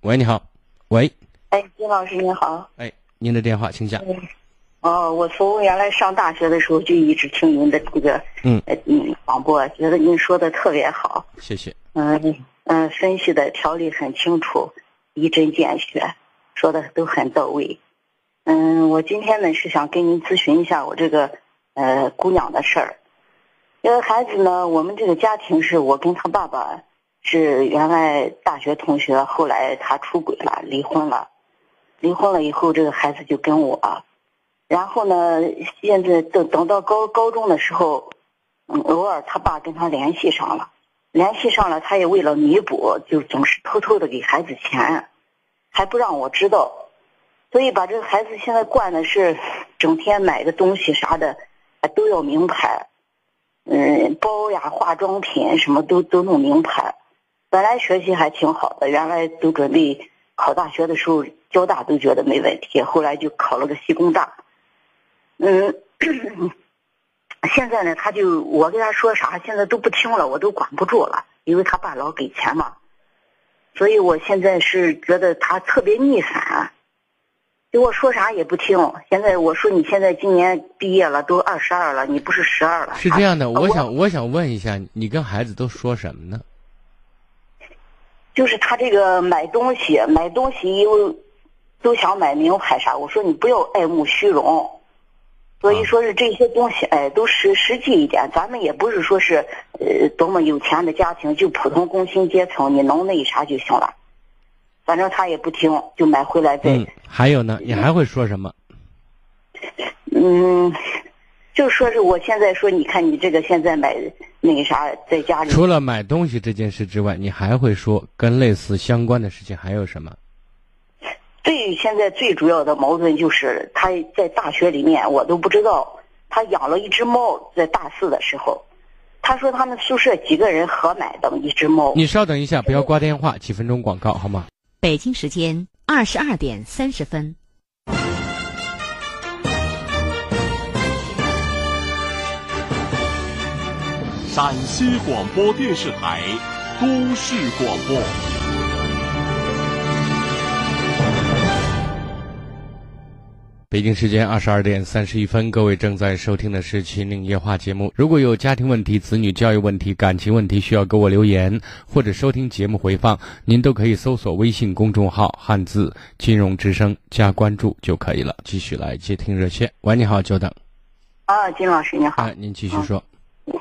喂，你好。喂，哎，金老师您好。哎，您的电话请讲。哦，我从原来上大学的时候就一直听您的这个嗯呃嗯广播，觉得您说的特别好，谢谢。嗯嗯，分析的条理很清楚，一针见血，说的都很到位。嗯，我今天呢是想跟您咨询一下我这个呃姑娘的事儿。这个孩子呢，我们这个家庭是我跟他爸爸是原来大学同学，后来他出轨了，离婚了。离婚了以后，这个孩子就跟我，然后呢，现在等等到高高中的时候，嗯，偶尔他爸跟他联系上了，联系上了，他也为了弥补，就总是偷偷的给孩子钱，还不让我知道，所以把这个孩子现在惯的是，整天买个东西啥的，都要名牌，嗯，包呀、化妆品什么都都弄名牌。本来学习还挺好的，原来都准备考大学的时候，交大都觉得没问题，后来就考了个西工大。嗯，现在呢，他就我跟他说啥，现在都不听了，我都管不住了，因为他爸老给钱嘛，所以我现在是觉得他特别逆反，给我说啥也不听。现在我说你现在今年毕业了，都二十二了，你不是十二了？是这样的，啊我想我想问一下，你跟孩子都说什么呢？就是他这个买东西，买东西因为都想买名牌啥，我说你不要爱慕虚荣，所以说是这些东西，哎，都实实际一点。咱们也不是说是呃多么有钱的家庭，就普通工薪阶层，你能那啥就行了。反正他也不听，就买回来再嗯，还有呢，你还会说什么？嗯，就说是我现在说，你看你这个现在买那个啥，在家里除了买东西这件事之外，你还会说跟类似相关的事情还有什么？最现在最主要的矛盾就是他在大学里面，我都不知道他养了一只猫，在大四的时候，他说他们宿舍几个人合买的一只猫。你稍等一下，不要挂电话，几分钟广告好吗？北京时间二十二点三十分。陕西广播电视台都市广播。北京时间二十二点三十一分，各位正在收听的是《秦岭夜话》节目。如果有家庭问题、子女教育问题、感情问题需要给我留言，或者收听节目回放，您都可以搜索微信公众号“汉字金融之声”加关注就可以了。继续来接听热线。喂，你好，久等。啊，金老师你好。啊，您继续说。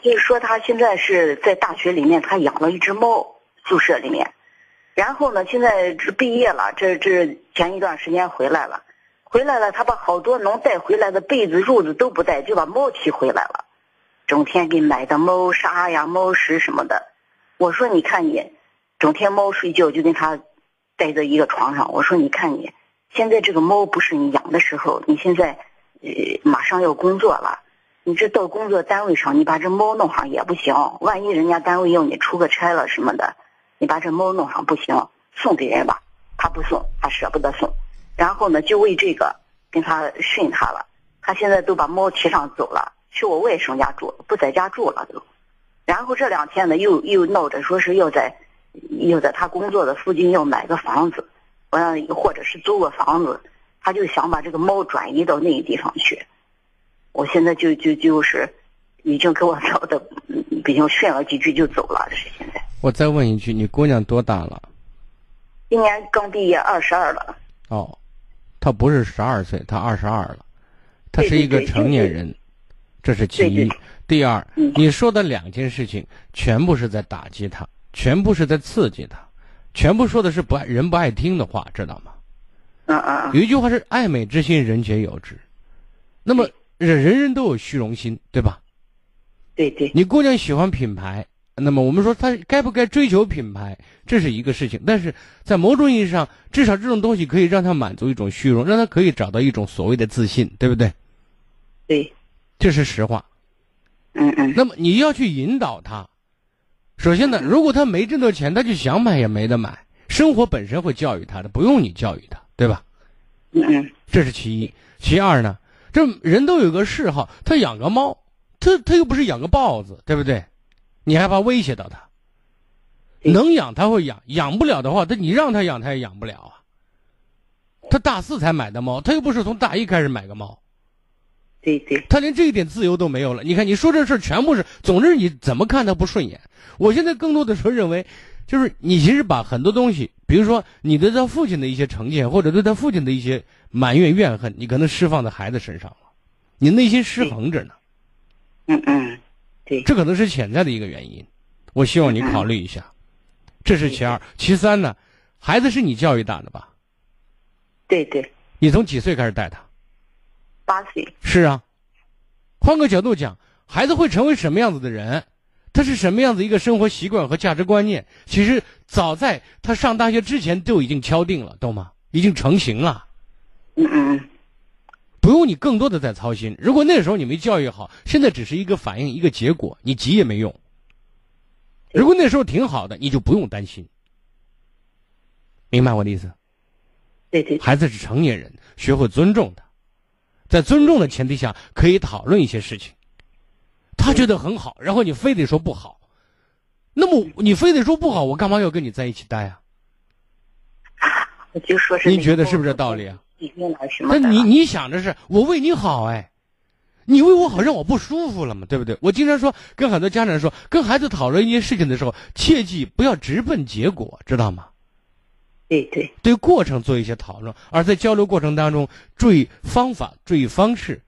就是说，他现在是在大学里面，他养了一只猫，宿舍里面。然后呢，现在这毕业了，这这前一段时间回来了，回来了，他把好多能带回来的被子、褥子都不带，就把猫提回来了，整天给买的猫砂呀、猫食什么的。我说，你看你，整天猫睡觉就跟他待在一个床上。我说，你看你，现在这个猫不是你养的时候，你现在呃马上要工作了。你这到工作单位上，你把这猫弄上也不行。万一人家单位要你出个差了什么的，你把这猫弄上不行，送给人吧。他不送，他舍不得送。然后呢，就为这个跟他训他了。他现在都把猫提上走了，去我外甥家住，不在家住了都。然后这两天呢，又又闹着说是要在要在他工作的附近要买个房子，完了或者是租个房子，他就想把这个猫转移到那个地方去。我现在就就就是已经给我闹的，比较训了几句就走了。这是现在。我再问一句，你姑娘多大了？今年刚毕业，二十二了。哦，她不是十二岁，他二十二了，他是一个成年人，这是其一。第二，你说的两件事情全部是在打击他，全部是在刺激他，全部说的是不爱人不爱听的话，知道吗？啊啊。有一句话是“爱美之心，人皆有之”，那么。人人人都有虚荣心，对吧？对对。你姑娘喜欢品牌，那么我们说他该不该追求品牌，这是一个事情。但是在某种意义上，至少这种东西可以让他满足一种虚荣，让他可以找到一种所谓的自信，对不对？对，这是实话。嗯嗯。那么你要去引导他，首先呢，如果他没挣到钱，他就想买也没得买。生活本身会教育他的，不用你教育他，对吧？嗯嗯。这是其一，其二呢？这人都有个嗜好，他养个猫，他他又不是养个豹子，对不对？你还怕威胁到他？能养他会养，养不了的话，他你让他养他也养不了啊。他大四才买的猫，他又不是从大一开始买个猫。对对。他连这一点自由都没有了。你看，你说这事全部是，总之你怎么看他不顺眼。我现在更多的时候认为，就是你其实把很多东西，比如说你对他父亲的一些成见，或者对他父亲的一些。埋怨怨恨，你可能释放在孩子身上了，你内心失衡着呢。嗯嗯，对，这可能是潜在的一个原因。我希望你考虑一下，这是其二。其三呢，孩子是你教育大的吧？对对。你从几岁开始带他？八岁。是啊。换个角度讲，孩子会成为什么样子的人？他是什么样子一个生活习惯和价值观念？其实早在他上大学之前就已经敲定了，懂吗？已经成型了。嗯嗯，不用你更多的在操心。如果那时候你没教育好，现在只是一个反应，一个结果，你急也没用。如果那时候挺好的，你就不用担心。明白我的意思？对对。孩子是成年人，学会尊重他，在尊重的前提下，可以讨论一些事情。他觉得很好，然后你非得说不好，那么你非得说不好，我干嘛要跟你在一起待啊？我就说是。您觉得是不是这道理啊？那你你想着是我为你好哎，你为我好让我不舒服了嘛，对不对？我经常说跟很多家长说，跟孩子讨论一些事情的时候，切记不要直奔结果，知道吗？对对，对过程做一些讨论，而在交流过程当中注意方法，注意方式，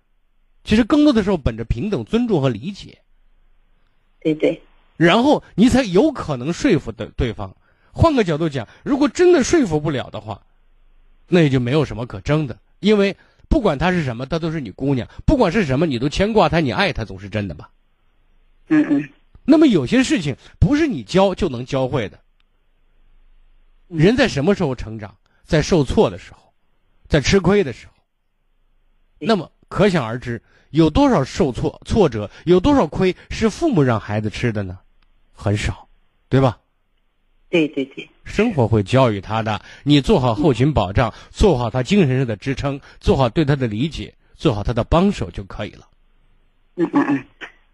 其实更多的时候本着平等、尊重和理解。对对，然后你才有可能说服的对方。换个角度讲，如果真的说服不了的话。那也就没有什么可争的，因为不管她是什么，她都是你姑娘；不管是什么，你都牵挂她，你爱她，总是真的吧？嗯嗯。那么有些事情不是你教就能教会的。人在什么时候成长？在受挫的时候，在吃亏的时候，那么可想而知，有多少受挫挫折，有多少亏是父母让孩子吃的呢？很少，对吧？对对对，生活会教育他的。你做好后勤保障，做好他精神上的支撑，做好对他的理解，做好他的帮手就可以了。嗯嗯嗯。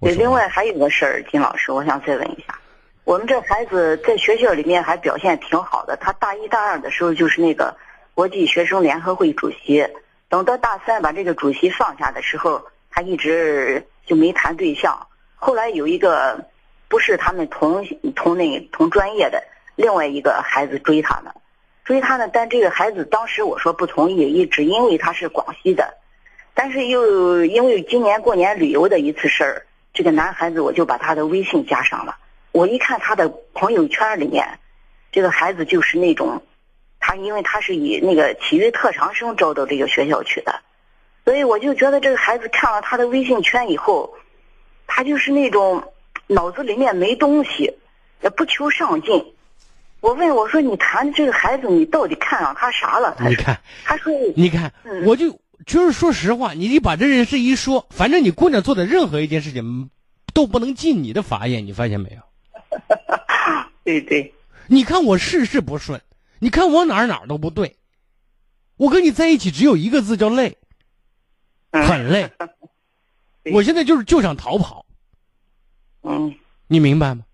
对，另外还有个事儿，金老师，我想再问一下，我们这孩子在学校里面还表现挺好的，他大一大二的时候就是那个国际学生联合会主席，等到大三把这个主席放下的时候，他一直就没谈对象。后来有一个不是他们同同那同专业的。另外一个孩子追他呢，追他呢，但这个孩子当时我说不同意，一直因为他是广西的，但是又因为今年过年旅游的一次事儿，这个男孩子我就把他的微信加上了。我一看他的朋友圈里面，这个孩子就是那种，他因为他是以那个体育特长生招到这个学校去的，所以我就觉得这个孩子看了他的微信圈以后，他就是那种脑子里面没东西，也不求上进。我问我说：“你谈这个孩子，你到底看上他啥了？”你看，他说：“你看，我就就是说实话，你你把这件事一说，反正你姑娘做的任何一件事情，都不能进你的法眼，你发现没有？对对，你看我事事不顺，你看我哪儿哪儿都不对，我跟你在一起只有一个字叫累，很累。我现在就是就想逃跑。嗯，你明白吗？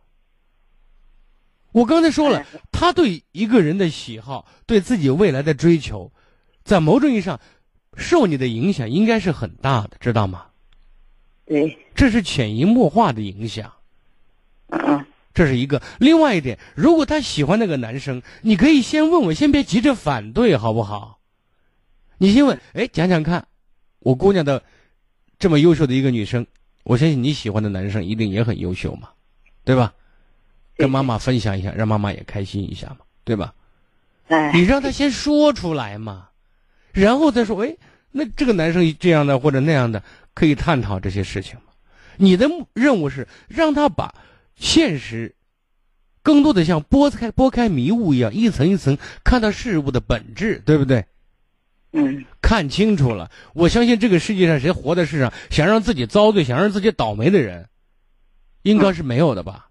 我刚才说了，他对一个人的喜好，对自己未来的追求，在某种意义上，受你的影响应该是很大的，知道吗？对，这是潜移默化的影响。嗯，这是一个。另外一点，如果他喜欢那个男生，你可以先问我，先别急着反对，好不好？你先问，哎，讲讲看，我姑娘的这么优秀的一个女生，我相信你喜欢的男生一定也很优秀嘛，对吧？跟妈妈分享一下，让妈妈也开心一下嘛，对吧？哎，你让他先说出来嘛，然后再说。哎，那这个男生这样的或者那样的，可以探讨这些事情吗？你的任务是让他把现实更多的像拨开拨开迷雾一样，一层一层看到事物的本质，对不对？嗯，看清楚了。我相信这个世界上谁活在世上想让自己遭罪、想让自己倒霉的人，应该是没有的吧？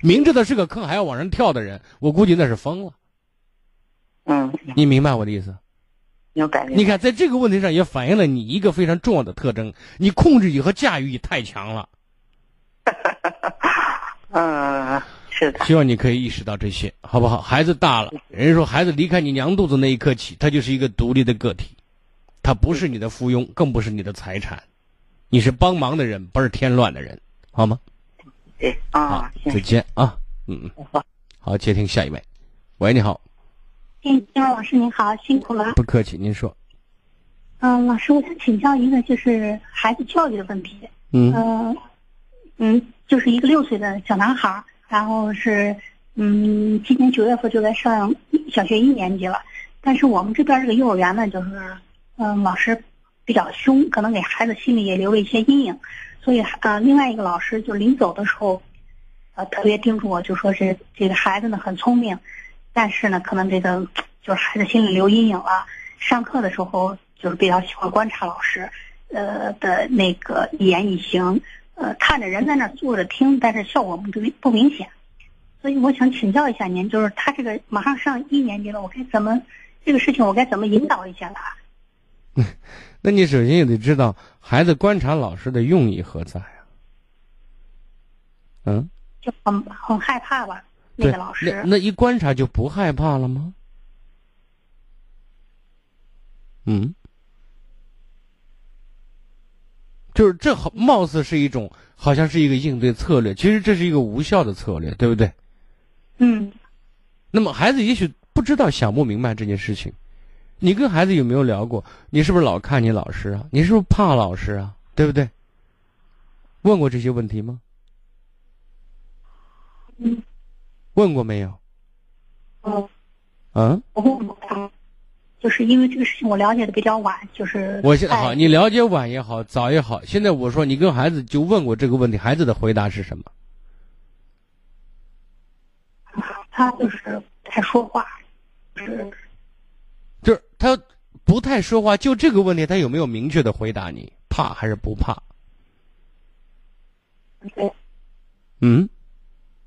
明知道是个坑还要往上跳的人，我估计那是疯了。嗯，你明白我的意思？有感觉。你看，在这个问题上也反映了你一个非常重要的特征：你控制欲和驾驭欲太强了。嗯，是的。希望你可以意识到这些，好不好？孩子大了，人家说孩子离开你娘肚子那一刻起，他就是一个独立的个体，他不是你的附庸，更不是你的财产，你是帮忙的人，不是添乱的人，好吗？对啊，再见啊，嗯嗯，好，接听下一位，喂，你好，金金老师您好，辛苦了，不客气，您说，嗯，老师，我想请教一个就是孩子教育的问题，嗯，嗯，就是一个六岁的小男孩，然后是嗯，今年九月份就在上小学一年级了，但是我们这边这个幼儿园呢，就是嗯，老师比较凶，可能给孩子心里也留了一些阴影。所以呃，另外一个老师就临走的时候，呃，特别叮嘱我，就说是这个孩子呢很聪明，但是呢，可能这个就是孩子心里留阴影了。上课的时候就是比较喜欢观察老师，呃的那个一言一行，呃，看着人在那坐着听，但是效果不不明显。所以我想请教一下您，就是他这个马上上一年级了，我该怎么这个事情我该怎么引导一下他？那你首先也得知道孩子观察老师的用意何在啊？嗯，就很很害怕吧？那个老师，那那一观察就不害怕了吗？嗯，就是这好，貌似是一种，好像是一个应对策略，其实这是一个无效的策略，对不对？嗯。那么孩子也许不知道，想不明白这件事情。你跟孩子有没有聊过？你是不是老看你老师啊？你是不是怕老师啊？对不对？问过这些问题吗？嗯。问过没有？嗯。嗯。我问过他，就是因为这个事情我了解的比较晚，就是我现在好，你了解晚也好，早也好，现在我说你跟孩子就问过这个问题，孩子的回答是什么？他就是不太说话，是。就是他不太说话，就这个问题，他有没有明确的回答你？怕还是不怕？对，嗯，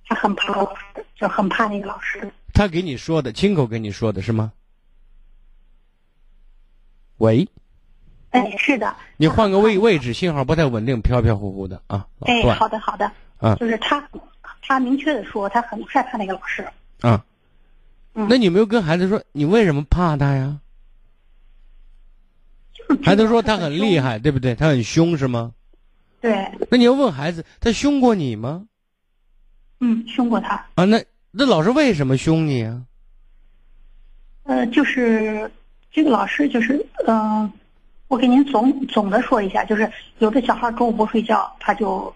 他很怕老师，就很怕那个老师。他给你说的，亲口跟你说的是吗？喂，哎，是的。你换个位位置，信号不太稳定，飘飘忽忽的啊。哎，好的好的。啊，就是他，他明确的说，他很害怕那个老师。啊，嗯，那你没有跟孩子说你为什么怕他呀？孩子说他很厉害，对不对？他很凶是吗？对。那你要问孩子，他凶过你吗？嗯，凶过他。啊，那那老师为什么凶你啊？呃，就是这个老师，就是嗯，我给您总总的说一下，就是有的小孩中午不睡觉，他就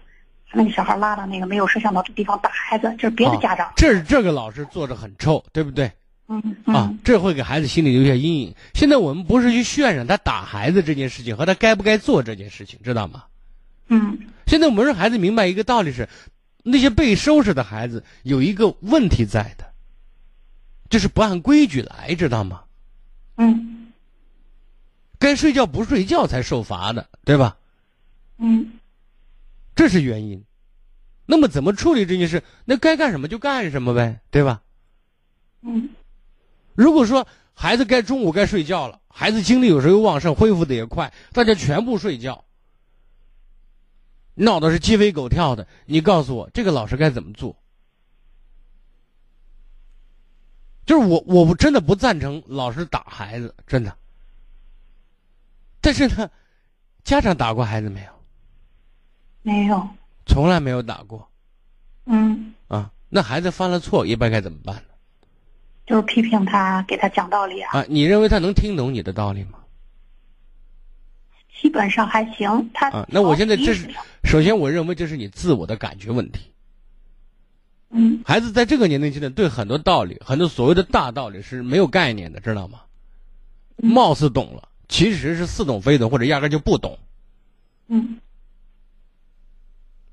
那个小孩拉到那个没有摄像头的地方打孩子，这是别的家长。这是这个老师做着很臭，对不对？嗯啊，这会给孩子心里留下阴影。现在我们不是去渲染他打孩子这件事情和他该不该做这件事情，知道吗？嗯。现在我们让孩子明白一个道理是，那些被收拾的孩子有一个问题在的，就是不按规矩来，知道吗？嗯。该睡觉不睡觉才受罚的，对吧？嗯。这是原因。那么怎么处理这件事？那该干什么就干什么呗，对吧？嗯。如果说孩子该中午该睡觉了，孩子精力有时候又旺盛，恢复的也快，大家全部睡觉，闹的是鸡飞狗跳的。你告诉我，这个老师该怎么做？就是我，我真的不赞成老师打孩子，真的。但是呢，家长打过孩子没有？没有，从来没有打过。嗯。啊，那孩子犯了错，一般该怎么办？就是批评他，给他讲道理啊。啊，你认为他能听懂你的道理吗？基本上还行。他啊，那我现在这是首先，我认为这是你自我的感觉问题。嗯。孩子在这个年龄阶段，对很多道理、很多所谓的大道理是没有概念的，知道吗？貌似懂了，其实是似懂非懂，或者压根就不懂。嗯。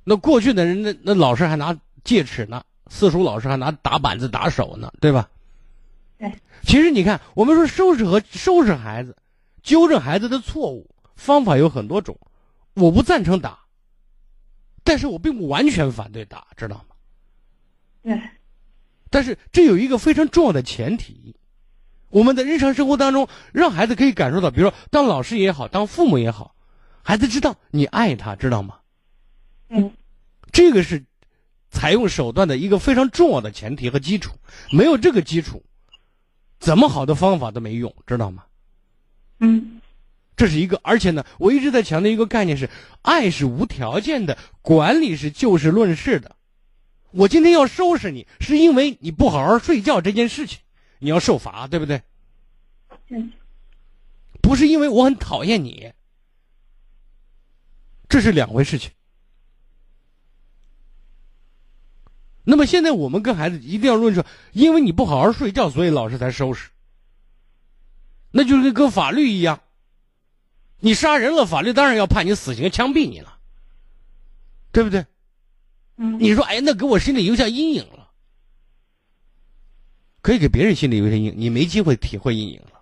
那过去的人，那那老师还拿戒尺呢，私塾老师还拿打板子打手呢，对吧？对，其实你看，我们说收拾和收拾孩子，纠正孩子的错误方法有很多种，我不赞成打，但是我并不完全反对打，知道吗？对。但是这有一个非常重要的前提，我们在日常生活当中，让孩子可以感受到，比如说当老师也好，当父母也好，孩子知道你爱他，知道吗？嗯，这个是采用手段的一个非常重要的前提和基础，没有这个基础。怎么好的方法都没用，知道吗？嗯，这是一个，而且呢，我一直在强调一个概念是：爱是无条件的，管理是就事论事的。我今天要收拾你，是因为你不好好睡觉这件事情，你要受罚，对不对？嗯，不是因为我很讨厌你，这是两回事情。那么现在我们跟孩子一定要论说，因为你不好好睡觉，所以老师才收拾。那就是跟法律一样，你杀人了，法律当然要判你死刑，枪毙你了，对不对？嗯。你说，哎，那给我心里留下阴影了，可以给别人心里留下阴影，你没机会体会阴影了。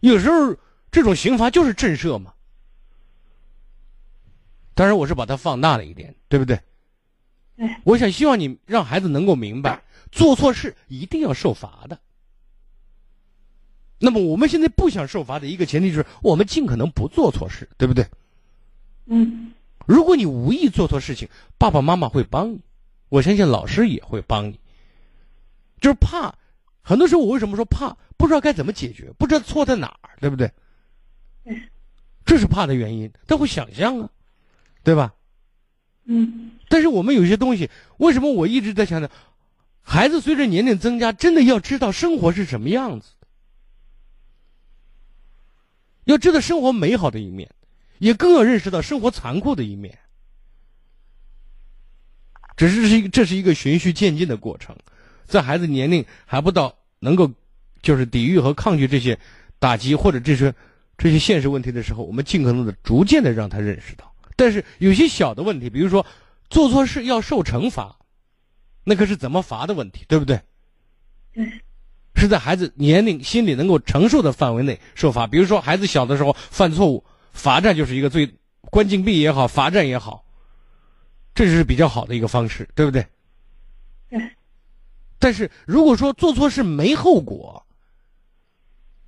有时候这种刑罚就是震慑嘛。当然，我是把它放大了一点，对不对？我想希望你让孩子能够明白，做错事一定要受罚的。那么我们现在不想受罚的一个前提就是，我们尽可能不做错事，对不对？嗯。如果你无意做错事情，爸爸妈妈会帮你，我相信老师也会帮你。就是怕，很多时候我为什么说怕？不知道该怎么解决，不知道错在哪儿，对不对？这是怕的原因，他会想象啊，对吧？嗯。但是我们有些东西，为什么我一直在强调，孩子随着年龄增加，真的要知道生活是什么样子，要知道生活美好的一面，也更要认识到生活残酷的一面。只是是一个这是一个循序渐进的过程，在孩子年龄还不到能够就是抵御和抗拒这些打击或者这些这些现实问题的时候，我们尽可能的逐渐的让他认识到。但是有些小的问题，比如说。做错事要受惩罚，那可是怎么罚的问题，对不对？是在孩子年龄、心理能够承受的范围内受罚。比如说，孩子小的时候犯错误，罚站就是一个最关禁闭也好，罚站也好，这是比较好的一个方式，对不对？对。但是如果说做错事没后果，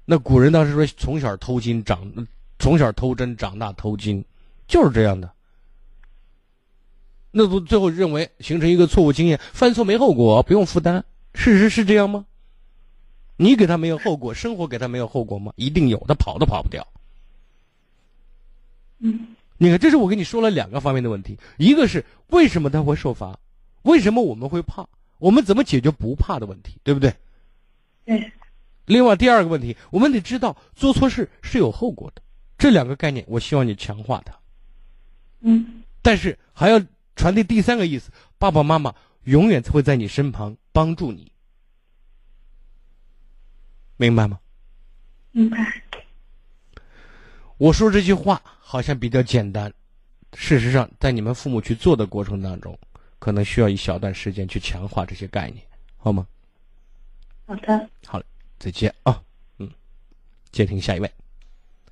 那古人当时说从小偷金长，从小偷针长大偷金，就是这样的。那不最后认为形成一个错误经验，犯错没后果，不用负担。事实是这样吗？你给他没有后果，生活给他没有后果吗？一定有，他跑都跑不掉。嗯，你看，这是我跟你说了两个方面的问题，一个是为什么他会受罚，为什么我们会怕，我们怎么解决不怕的问题，对不对？对。另外第二个问题，我们得知道做错事是有后果的，这两个概念，我希望你强化它。嗯。但是还要。传递第三个意思，爸爸妈妈永远会在你身旁帮助你，明白吗？明白。我说这句话好像比较简单，事实上，在你们父母去做的过程当中，可能需要一小段时间去强化这些概念，好吗？好的。好了，再见啊，嗯，接听下一位。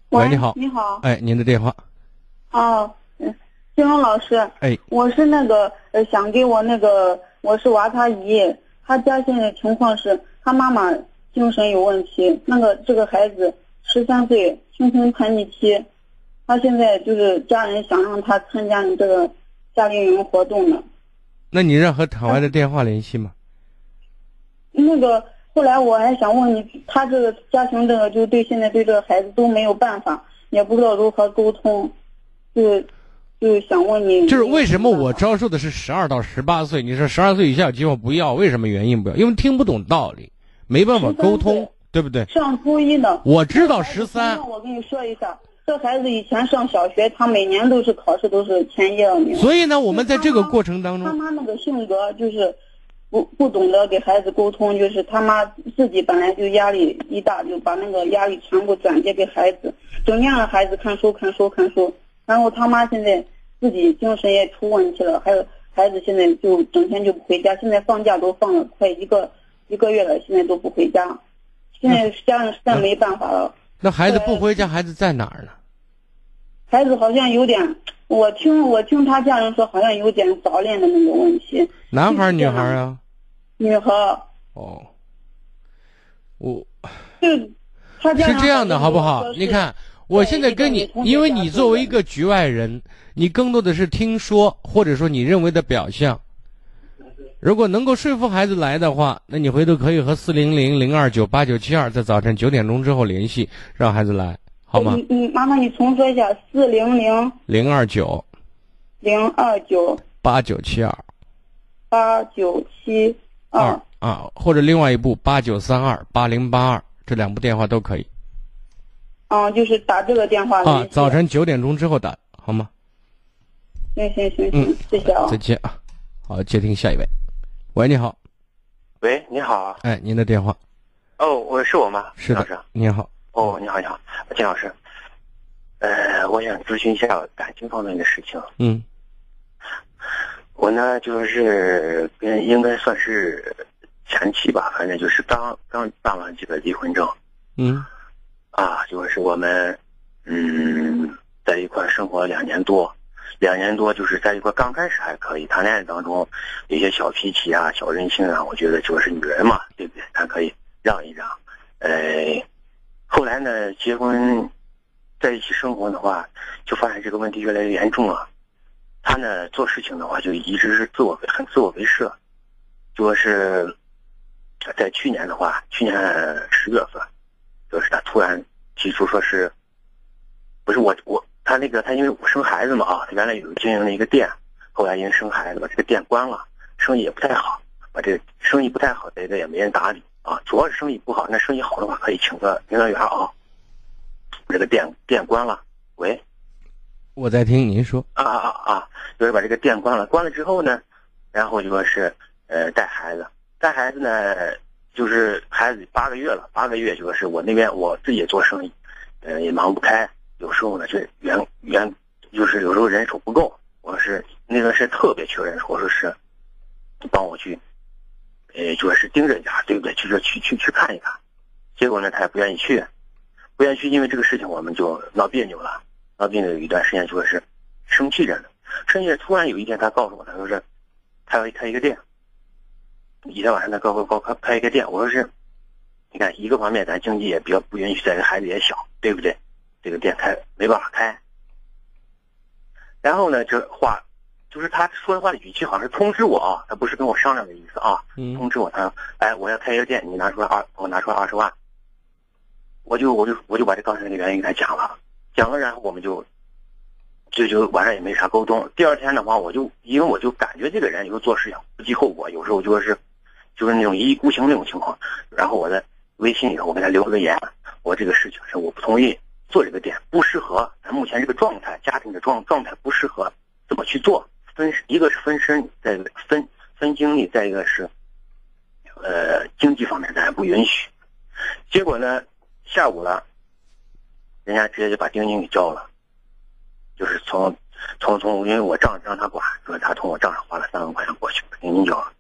喂，你好。你好。哎，您的电话。哦。金荣老师，哎，我是那个呃，想给我那个，我是娃他姨，他家现在情况是他妈妈精神有问题，那个这个孩子十三岁，青春叛逆期，他现在就是家人想让他参加你这个夏令营活动呢。那你让和台湾的电话联系吗？那个后来我还想问你，他这个家庭这个就对现在对这个孩子都没有办法，也不知道如何沟通，就。就是想问你，就是为什么我招收的是十二到十八岁？你说十二岁以下有机会不要，为什么原因不要？因为听不懂道理，没办法沟通，对不对？上初一呢，我知道十三。我跟你说一下，这孩子以前上小学，他每年都是考试都是前一二名。所以呢，我们在这个过程当中，他妈那个性格就是不不懂得给孩子沟通，就是他妈自己本来就压力一大，就把那个压力全部转接给孩子，整天让孩子看书看书看书。然后他妈现在自己精神也出问题了，还有孩子现在就整天就不回家，现在放假都放了快一个一个月了，现在都不回家，现在家人实在没办法了。那孩子不回家，孩子在哪儿呢？孩子好像有点，我听我听他家人说，好像有点早恋的那个问题。男孩女孩啊？女孩。哦。我。就他家是这样的，好不好？你看。我现在跟你，因为你作为一个局外人，你更多的是听说，或者说你认为的表象。如果能够说服孩子来的话，那你回头可以和四零零零二九八九七二在早晨九点钟之后联系，让孩子来，好吗？你你麻烦你重说一下，四零零零二九零二九八九七二八九七二啊，或者另外一部八九三二八零八二，这两部电话都可以。嗯，就是打这个电话啊，早晨九点钟之后打，好吗？行行行行，谢谢啊。再见啊，好，接听下一位。喂，你好。喂，你好。哎，您的电话。哦，我是我吗？是老师。你好。哦，你好，你好，金老师。呃，我想咨询一下感情方面的事情。嗯。我呢，就是跟应该算是前妻吧，反正就是刚刚办完这个离婚证。嗯。啊，就是我们，嗯，在一块生活两年多，两年多就是在一块刚开始还可以谈恋爱当中，有些小脾气啊、小任性啊，我觉得就是女人嘛，对不对？咱可以让一让。呃，后来呢，结婚在一起生活的话，就发现这个问题越来越严重了。他呢做事情的话，就一直是自我很自我为设，就是在去年的话，去年十月份。就是他突然提出说是，不是我我他那个他因为我生孩子嘛啊，他原来有经营了一个店，后来因为生孩子把这个店关了，生意也不太好，把这个生意不太好，这个也没人打理啊。主要是生意不好，那生意好的话可以请个营业员啊。这个店店关了，喂，我在听您说啊啊啊，就是把这个店关了，关了之后呢，然后就说是呃带孩子，带孩子呢。就是孩子八个月了，八个月就说是我那边我自己也做生意，呃也忙不开，有时候呢就员员就是有时候人手不够，我是那段时间特别缺人手，我说是，帮我去呃，主要是盯着家，对不对？去说去去去看一看。结果呢，他也不愿意去，不愿意去，因为这个事情我们就闹别扭了。闹别扭有一段时间，就是生气着呢。生气，突然有一天，他告诉我，他说是他要开一个店。一天晚上，他告诉告开开一个店。我说是，你看一个方面，咱经济也比较不允许，再一个孩子也小，对不对？这个店开没办法开。然后呢，这话就是他说的话的语气，好像是通知我啊，他不是跟我商量的意思啊。通知我，他说：“哎，我要开一个店，你拿出来二，我拿出来二十万。”我就我就我就把这刚才那个原因给他讲了，讲了，然后我们就就就晚上也没啥沟通。第二天的话，我就因为我就感觉这个人有时候做事情不计后果，有时候就是就是那种一意孤行那种情况。然后我在微信里头我给他留了个言，我这个事情是我不同意做这个店，不适合咱目前这个状态，家庭的状状态不适合这么去做。分一个是分身，再分分精力，再一个是呃经济方面咱也不允许。结果呢？下午了，人家直接就把定金给交了，就是从从从，因为我账让他管，说他从我账上花了三万块钱过去，丁丁交了。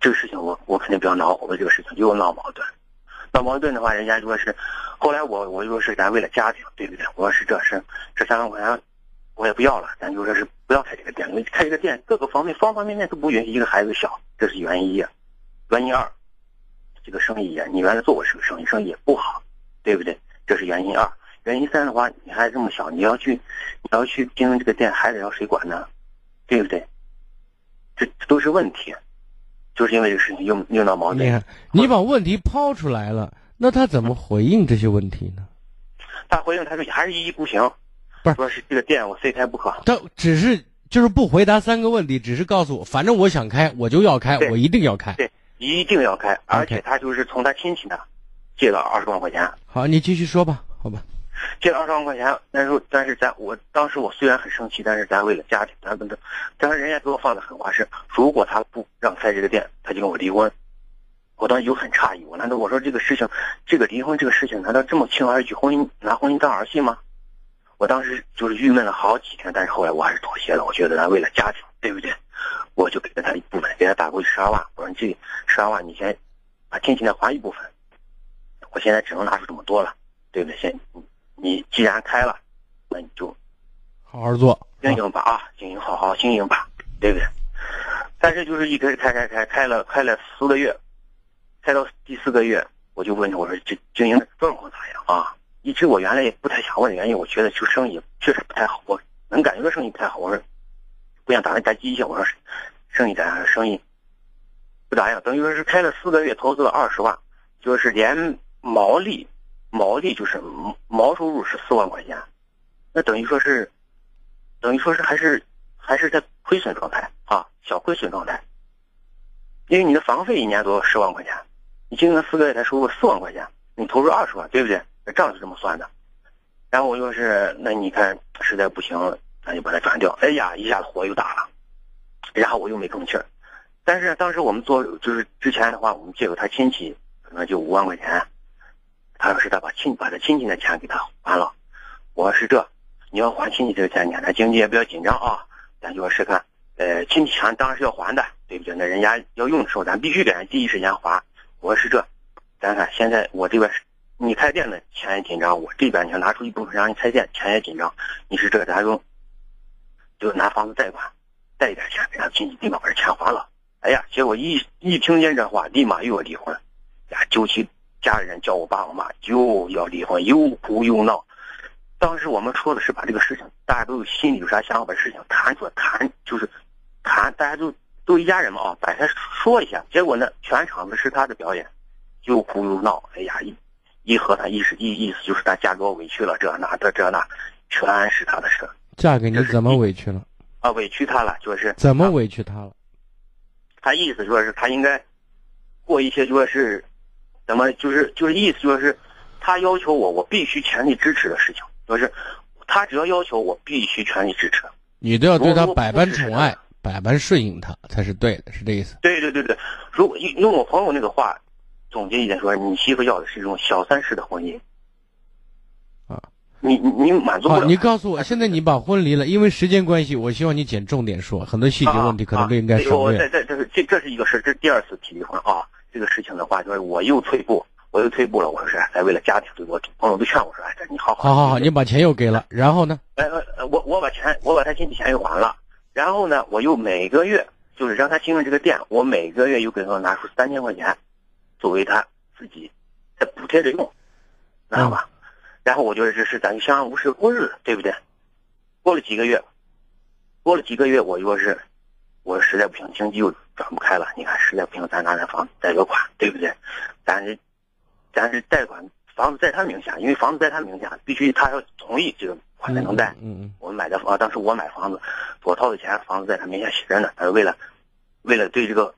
这个事情我我肯定比较恼火，这个事情又闹矛盾，闹矛盾的话，人家说是，后来我我就说是咱为了家庭，对不对？我说是这是这三万块钱我也不要了，咱就说是不要开这个店，因为开这个店各个方面方方面面都不允许，一个孩子小，这是原因一，原因二。这个生意也，你原来做过这个生意，生意也不好，对不对？这是原因二。原因三的话，你还这么小，你要去，你要去经营这个店，孩子要谁管呢？对不对？这都是问题，就是因为这个事情又又闹矛盾。你看，你把问题抛出来了，那他怎么回应这些问题呢？他回应他说还是一意孤行，不是说是这个店我非开不可。他只是就是不回答三个问题，只是告诉我，反正我想开，我就要开，我一定要开。对。一定要开，而且他就是从他亲戚那借了二十万块钱。好，你继续说吧，好吧。借了二十万块钱，但是但是咱我当时我虽然很生气，但是咱为了家庭，咱不能。但是人家给我放的狠话是，如果他不让开这个店，他就跟我离婚。我当时就很诧异，我难道我说这个事情，这个离婚这个事情，难道这么轻而易举？婚姻拿婚姻当儿戏吗？我当时就是郁闷了好几天，但是后来我还是妥协了。我觉得咱为了家庭，对不对？我就给了他一部分，给他打过去十二万。我说：“你这十二万，你先把亲戚再还一部分。我现在只能拿出这么多了，对不对？先你既然开了，那你就好好做，经营吧啊，经营好好经营吧，对不对？但是就是一直开开开开了开了四个月，开到第四个月，我就问他，我说这经营的状况咋样啊？一直我原来也不太想问的原因，我觉得就生意确实不太好，我能感觉到生意不太好。我说。”不想打算打机械，我说生意咋样？生意不咋样，等于说是开了四个月，投资了二十万，就是连毛利毛利就是毛收入是四万块钱，那等于说是等于说是还是还是在亏损状态啊，小亏损状态。因为你的房费一年多十万块钱，你经营四个月才收入四万块钱，你投入二十万，对不对？账是这么算的。然后我就是，那你看实在不行。那就把它转掉。哎呀，一下子火又大了，然后我又没吭气儿。但是当时我们做就是之前的话，我们借给他亲戚，可能就五万块钱。他说是他把亲把他亲戚的钱给他还了。我说是这，你要还亲戚这个钱，你看他经济也比较紧张啊。咱就说是看，呃，亲戚钱当然是要还的，对不对？那人家要用的时候，咱必须给人第一时间还。我说是这，咱看现在我这边你开店的钱也紧张，我这边你要拿出一部分让你开店，钱也紧张。你是这，咱用。就拿房子贷款，贷一点钱，给他亲戚立马把这钱还了。哎呀，结果一一听见这话，立马又要离婚，呀，揪起家里人叫我爸我妈，又要离婚，又哭又闹。当时我们说的是把这个事情，大家都有心里有啥想法，把事情谈出来，谈就是谈，大家都都一家人嘛啊，把他说一下。结果呢，全场子是他的表演，又哭又闹。哎呀，一一和他意思意意思就是他嫁给我委屈了，这那的这那，全是他的事。嫁给你怎么委屈了？啊，委屈他了，就是怎么委屈他了？他意思说是他应该过一些，说是怎么，就是就是意思就是他要求我，我必须全力支持的事情，就是他只要要求我，必须全力支持。你都要对他百般宠爱，百般顺应他才是对的，是这意思？对对对对，如果用我朋友那个话总结一点说，你媳妇要的是一种小三式的婚姻。啊，你你你满足不好，了。你告诉我，现在你把婚离了，因为时间关系，我希望你捡重点说，很多细节问题可能不应该省我这略。这这是这这是一个事，这是第二次提离婚啊。这个事情的话，就是我又退步，我又退步了。我说是，哎，为了家庭，对我朋友都劝我说，哎，这你好好。好好好，你把钱又给了，然后呢？呃呃呃，我我把钱，我把他亲戚钱又还了，然后呢，我又每个月就是让他经营这个店，我每个月又给他拿出三千块钱，作为他自己在补贴着用，知道吧？然后我觉得这是咱就相安无事过日子，对不对？过了几个月，过了几个月，我说是，我实在不行，经济又转不开了。你看，实在不行，咱拿咱房子贷个款，对不对？咱是，咱是贷款房子在他名下，因为房子在他名下，必须他要同意这个款才能贷。嗯嗯。我们买的房，当时我买房子，我掏的钱，房子在他名下写着呢。他是为了，为了对这个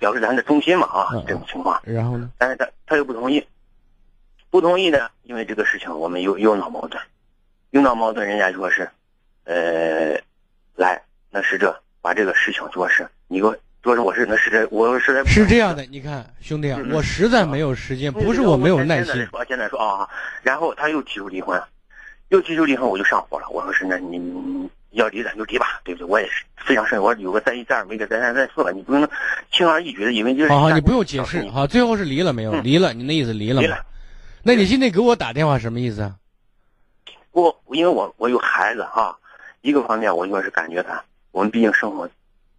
表示咱的忠心嘛啊，这种情况。然后呢？但是他他又不同意，不同意呢，因为这个事情我们又又闹矛盾，又闹矛盾，人家说是，呃，来，那是这把这个事情说是你给我说是我是那是这我实在不是这样的，你看兄弟啊，我实在没有时间，不是我没有耐心。说现在说啊，然后他又提出离婚，又提出离婚，我就上火了。我说是那你你要离咱就离吧，对不对？我也是非常慎，我有个再一再二没个再三再四了，你不能轻而易举的，因为就是好好，你不用解释。好，最后是离了没有？离了，你那意思离了吗？那你现在给我打电话什么意思啊？我因为我我有孩子哈，一个方面我就是感觉他，我们毕竟生活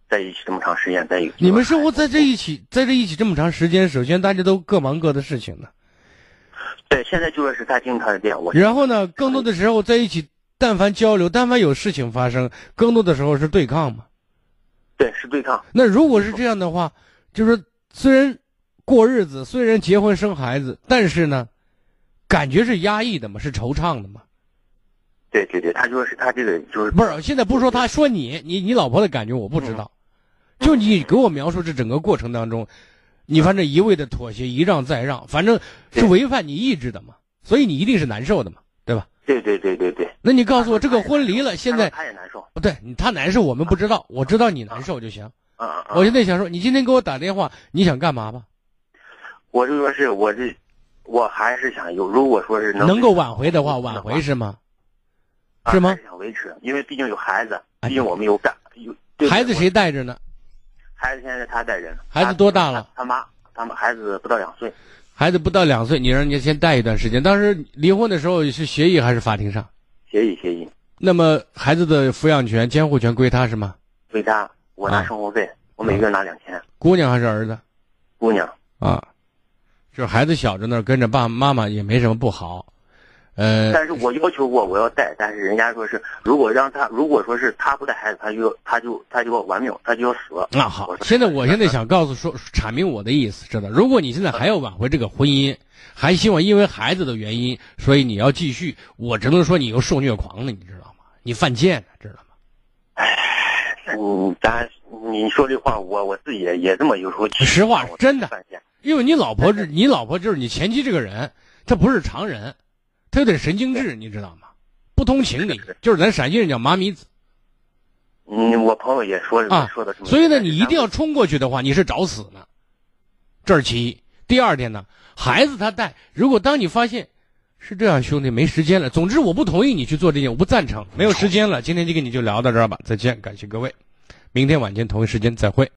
在一起这么长时间，在一个你们生活在这一起，在这一起这么长时间，首先大家都各忙各的事情呢。对，现在就说是他经营他的店，我然后呢，更多的时候在一起，但凡交流，但凡有事情发生，更多的时候是对抗嘛。对，是对抗。那如果是这样的话，就是虽然过日子，虽然结婚生孩子，但是呢，感觉是压抑的嘛，是惆怅的嘛。对对对，他说是他这个就是不是现在不是说他说你你你老婆的感觉我不知道，就你给我描述这整个过程当中，你反正一味的妥协，一让再让，反正是违反你意志的嘛，所以你一定是难受的嘛，对吧？对对对对对。那你告诉我，这个婚离了，现在他也难受。不对，他难受我们不知道，我知道你难受就行。啊啊！我现在想说，你今天给我打电话，你想干嘛吧？我就说是我这，我还是想有，如果说是能能够挽回的话，挽回是吗？是吗？想维持，因为毕竟有孩子，毕竟我们有干有。孩子谁带着呢？孩子现在他带着呢。孩子多大了？他妈，他们孩子不到两岁。孩子不到两岁，你让人家先带一段时间。当时离婚的时候是协议还是法庭上？协议，协议。那么孩子的抚养权、监护权归他是吗？归他，我拿生活费，我每个月拿两千。姑娘还是儿子？姑娘。啊，就是孩子小着呢，跟着爸爸妈妈也没什么不好。呃，但是我要求过我要带，但是人家说是如果让他，如果说是他不带孩子，他就他就他就要玩命，他就要死。那好，现在我现在想告诉说阐明我的意思，知道？如果你现在还要挽回这个婚姻，还希望因为孩子的原因，所以你要继续，我只能说你又受虐狂了，你知道吗？你犯贱了，知道吗？哎，嗯，咱你说这话，我我自己也也这么有时候。实话，真的，因为你老婆是你老婆就是你前妻这个人，她不是常人。他有点神经质，你知道吗？不通情理，就是咱陕西人叫麻咪子。嗯，我朋友也说啊，说的。所以呢，你一定要冲过去的话，你是找死呢。这是其一。第二点呢，孩子他带，如果当你发现是这样，兄弟没时间了。总之，我不同意你去做这件，我不赞成。没有时间了，今天就跟你就聊到这儿吧，再见，感谢各位，明天晚间同一时间再会。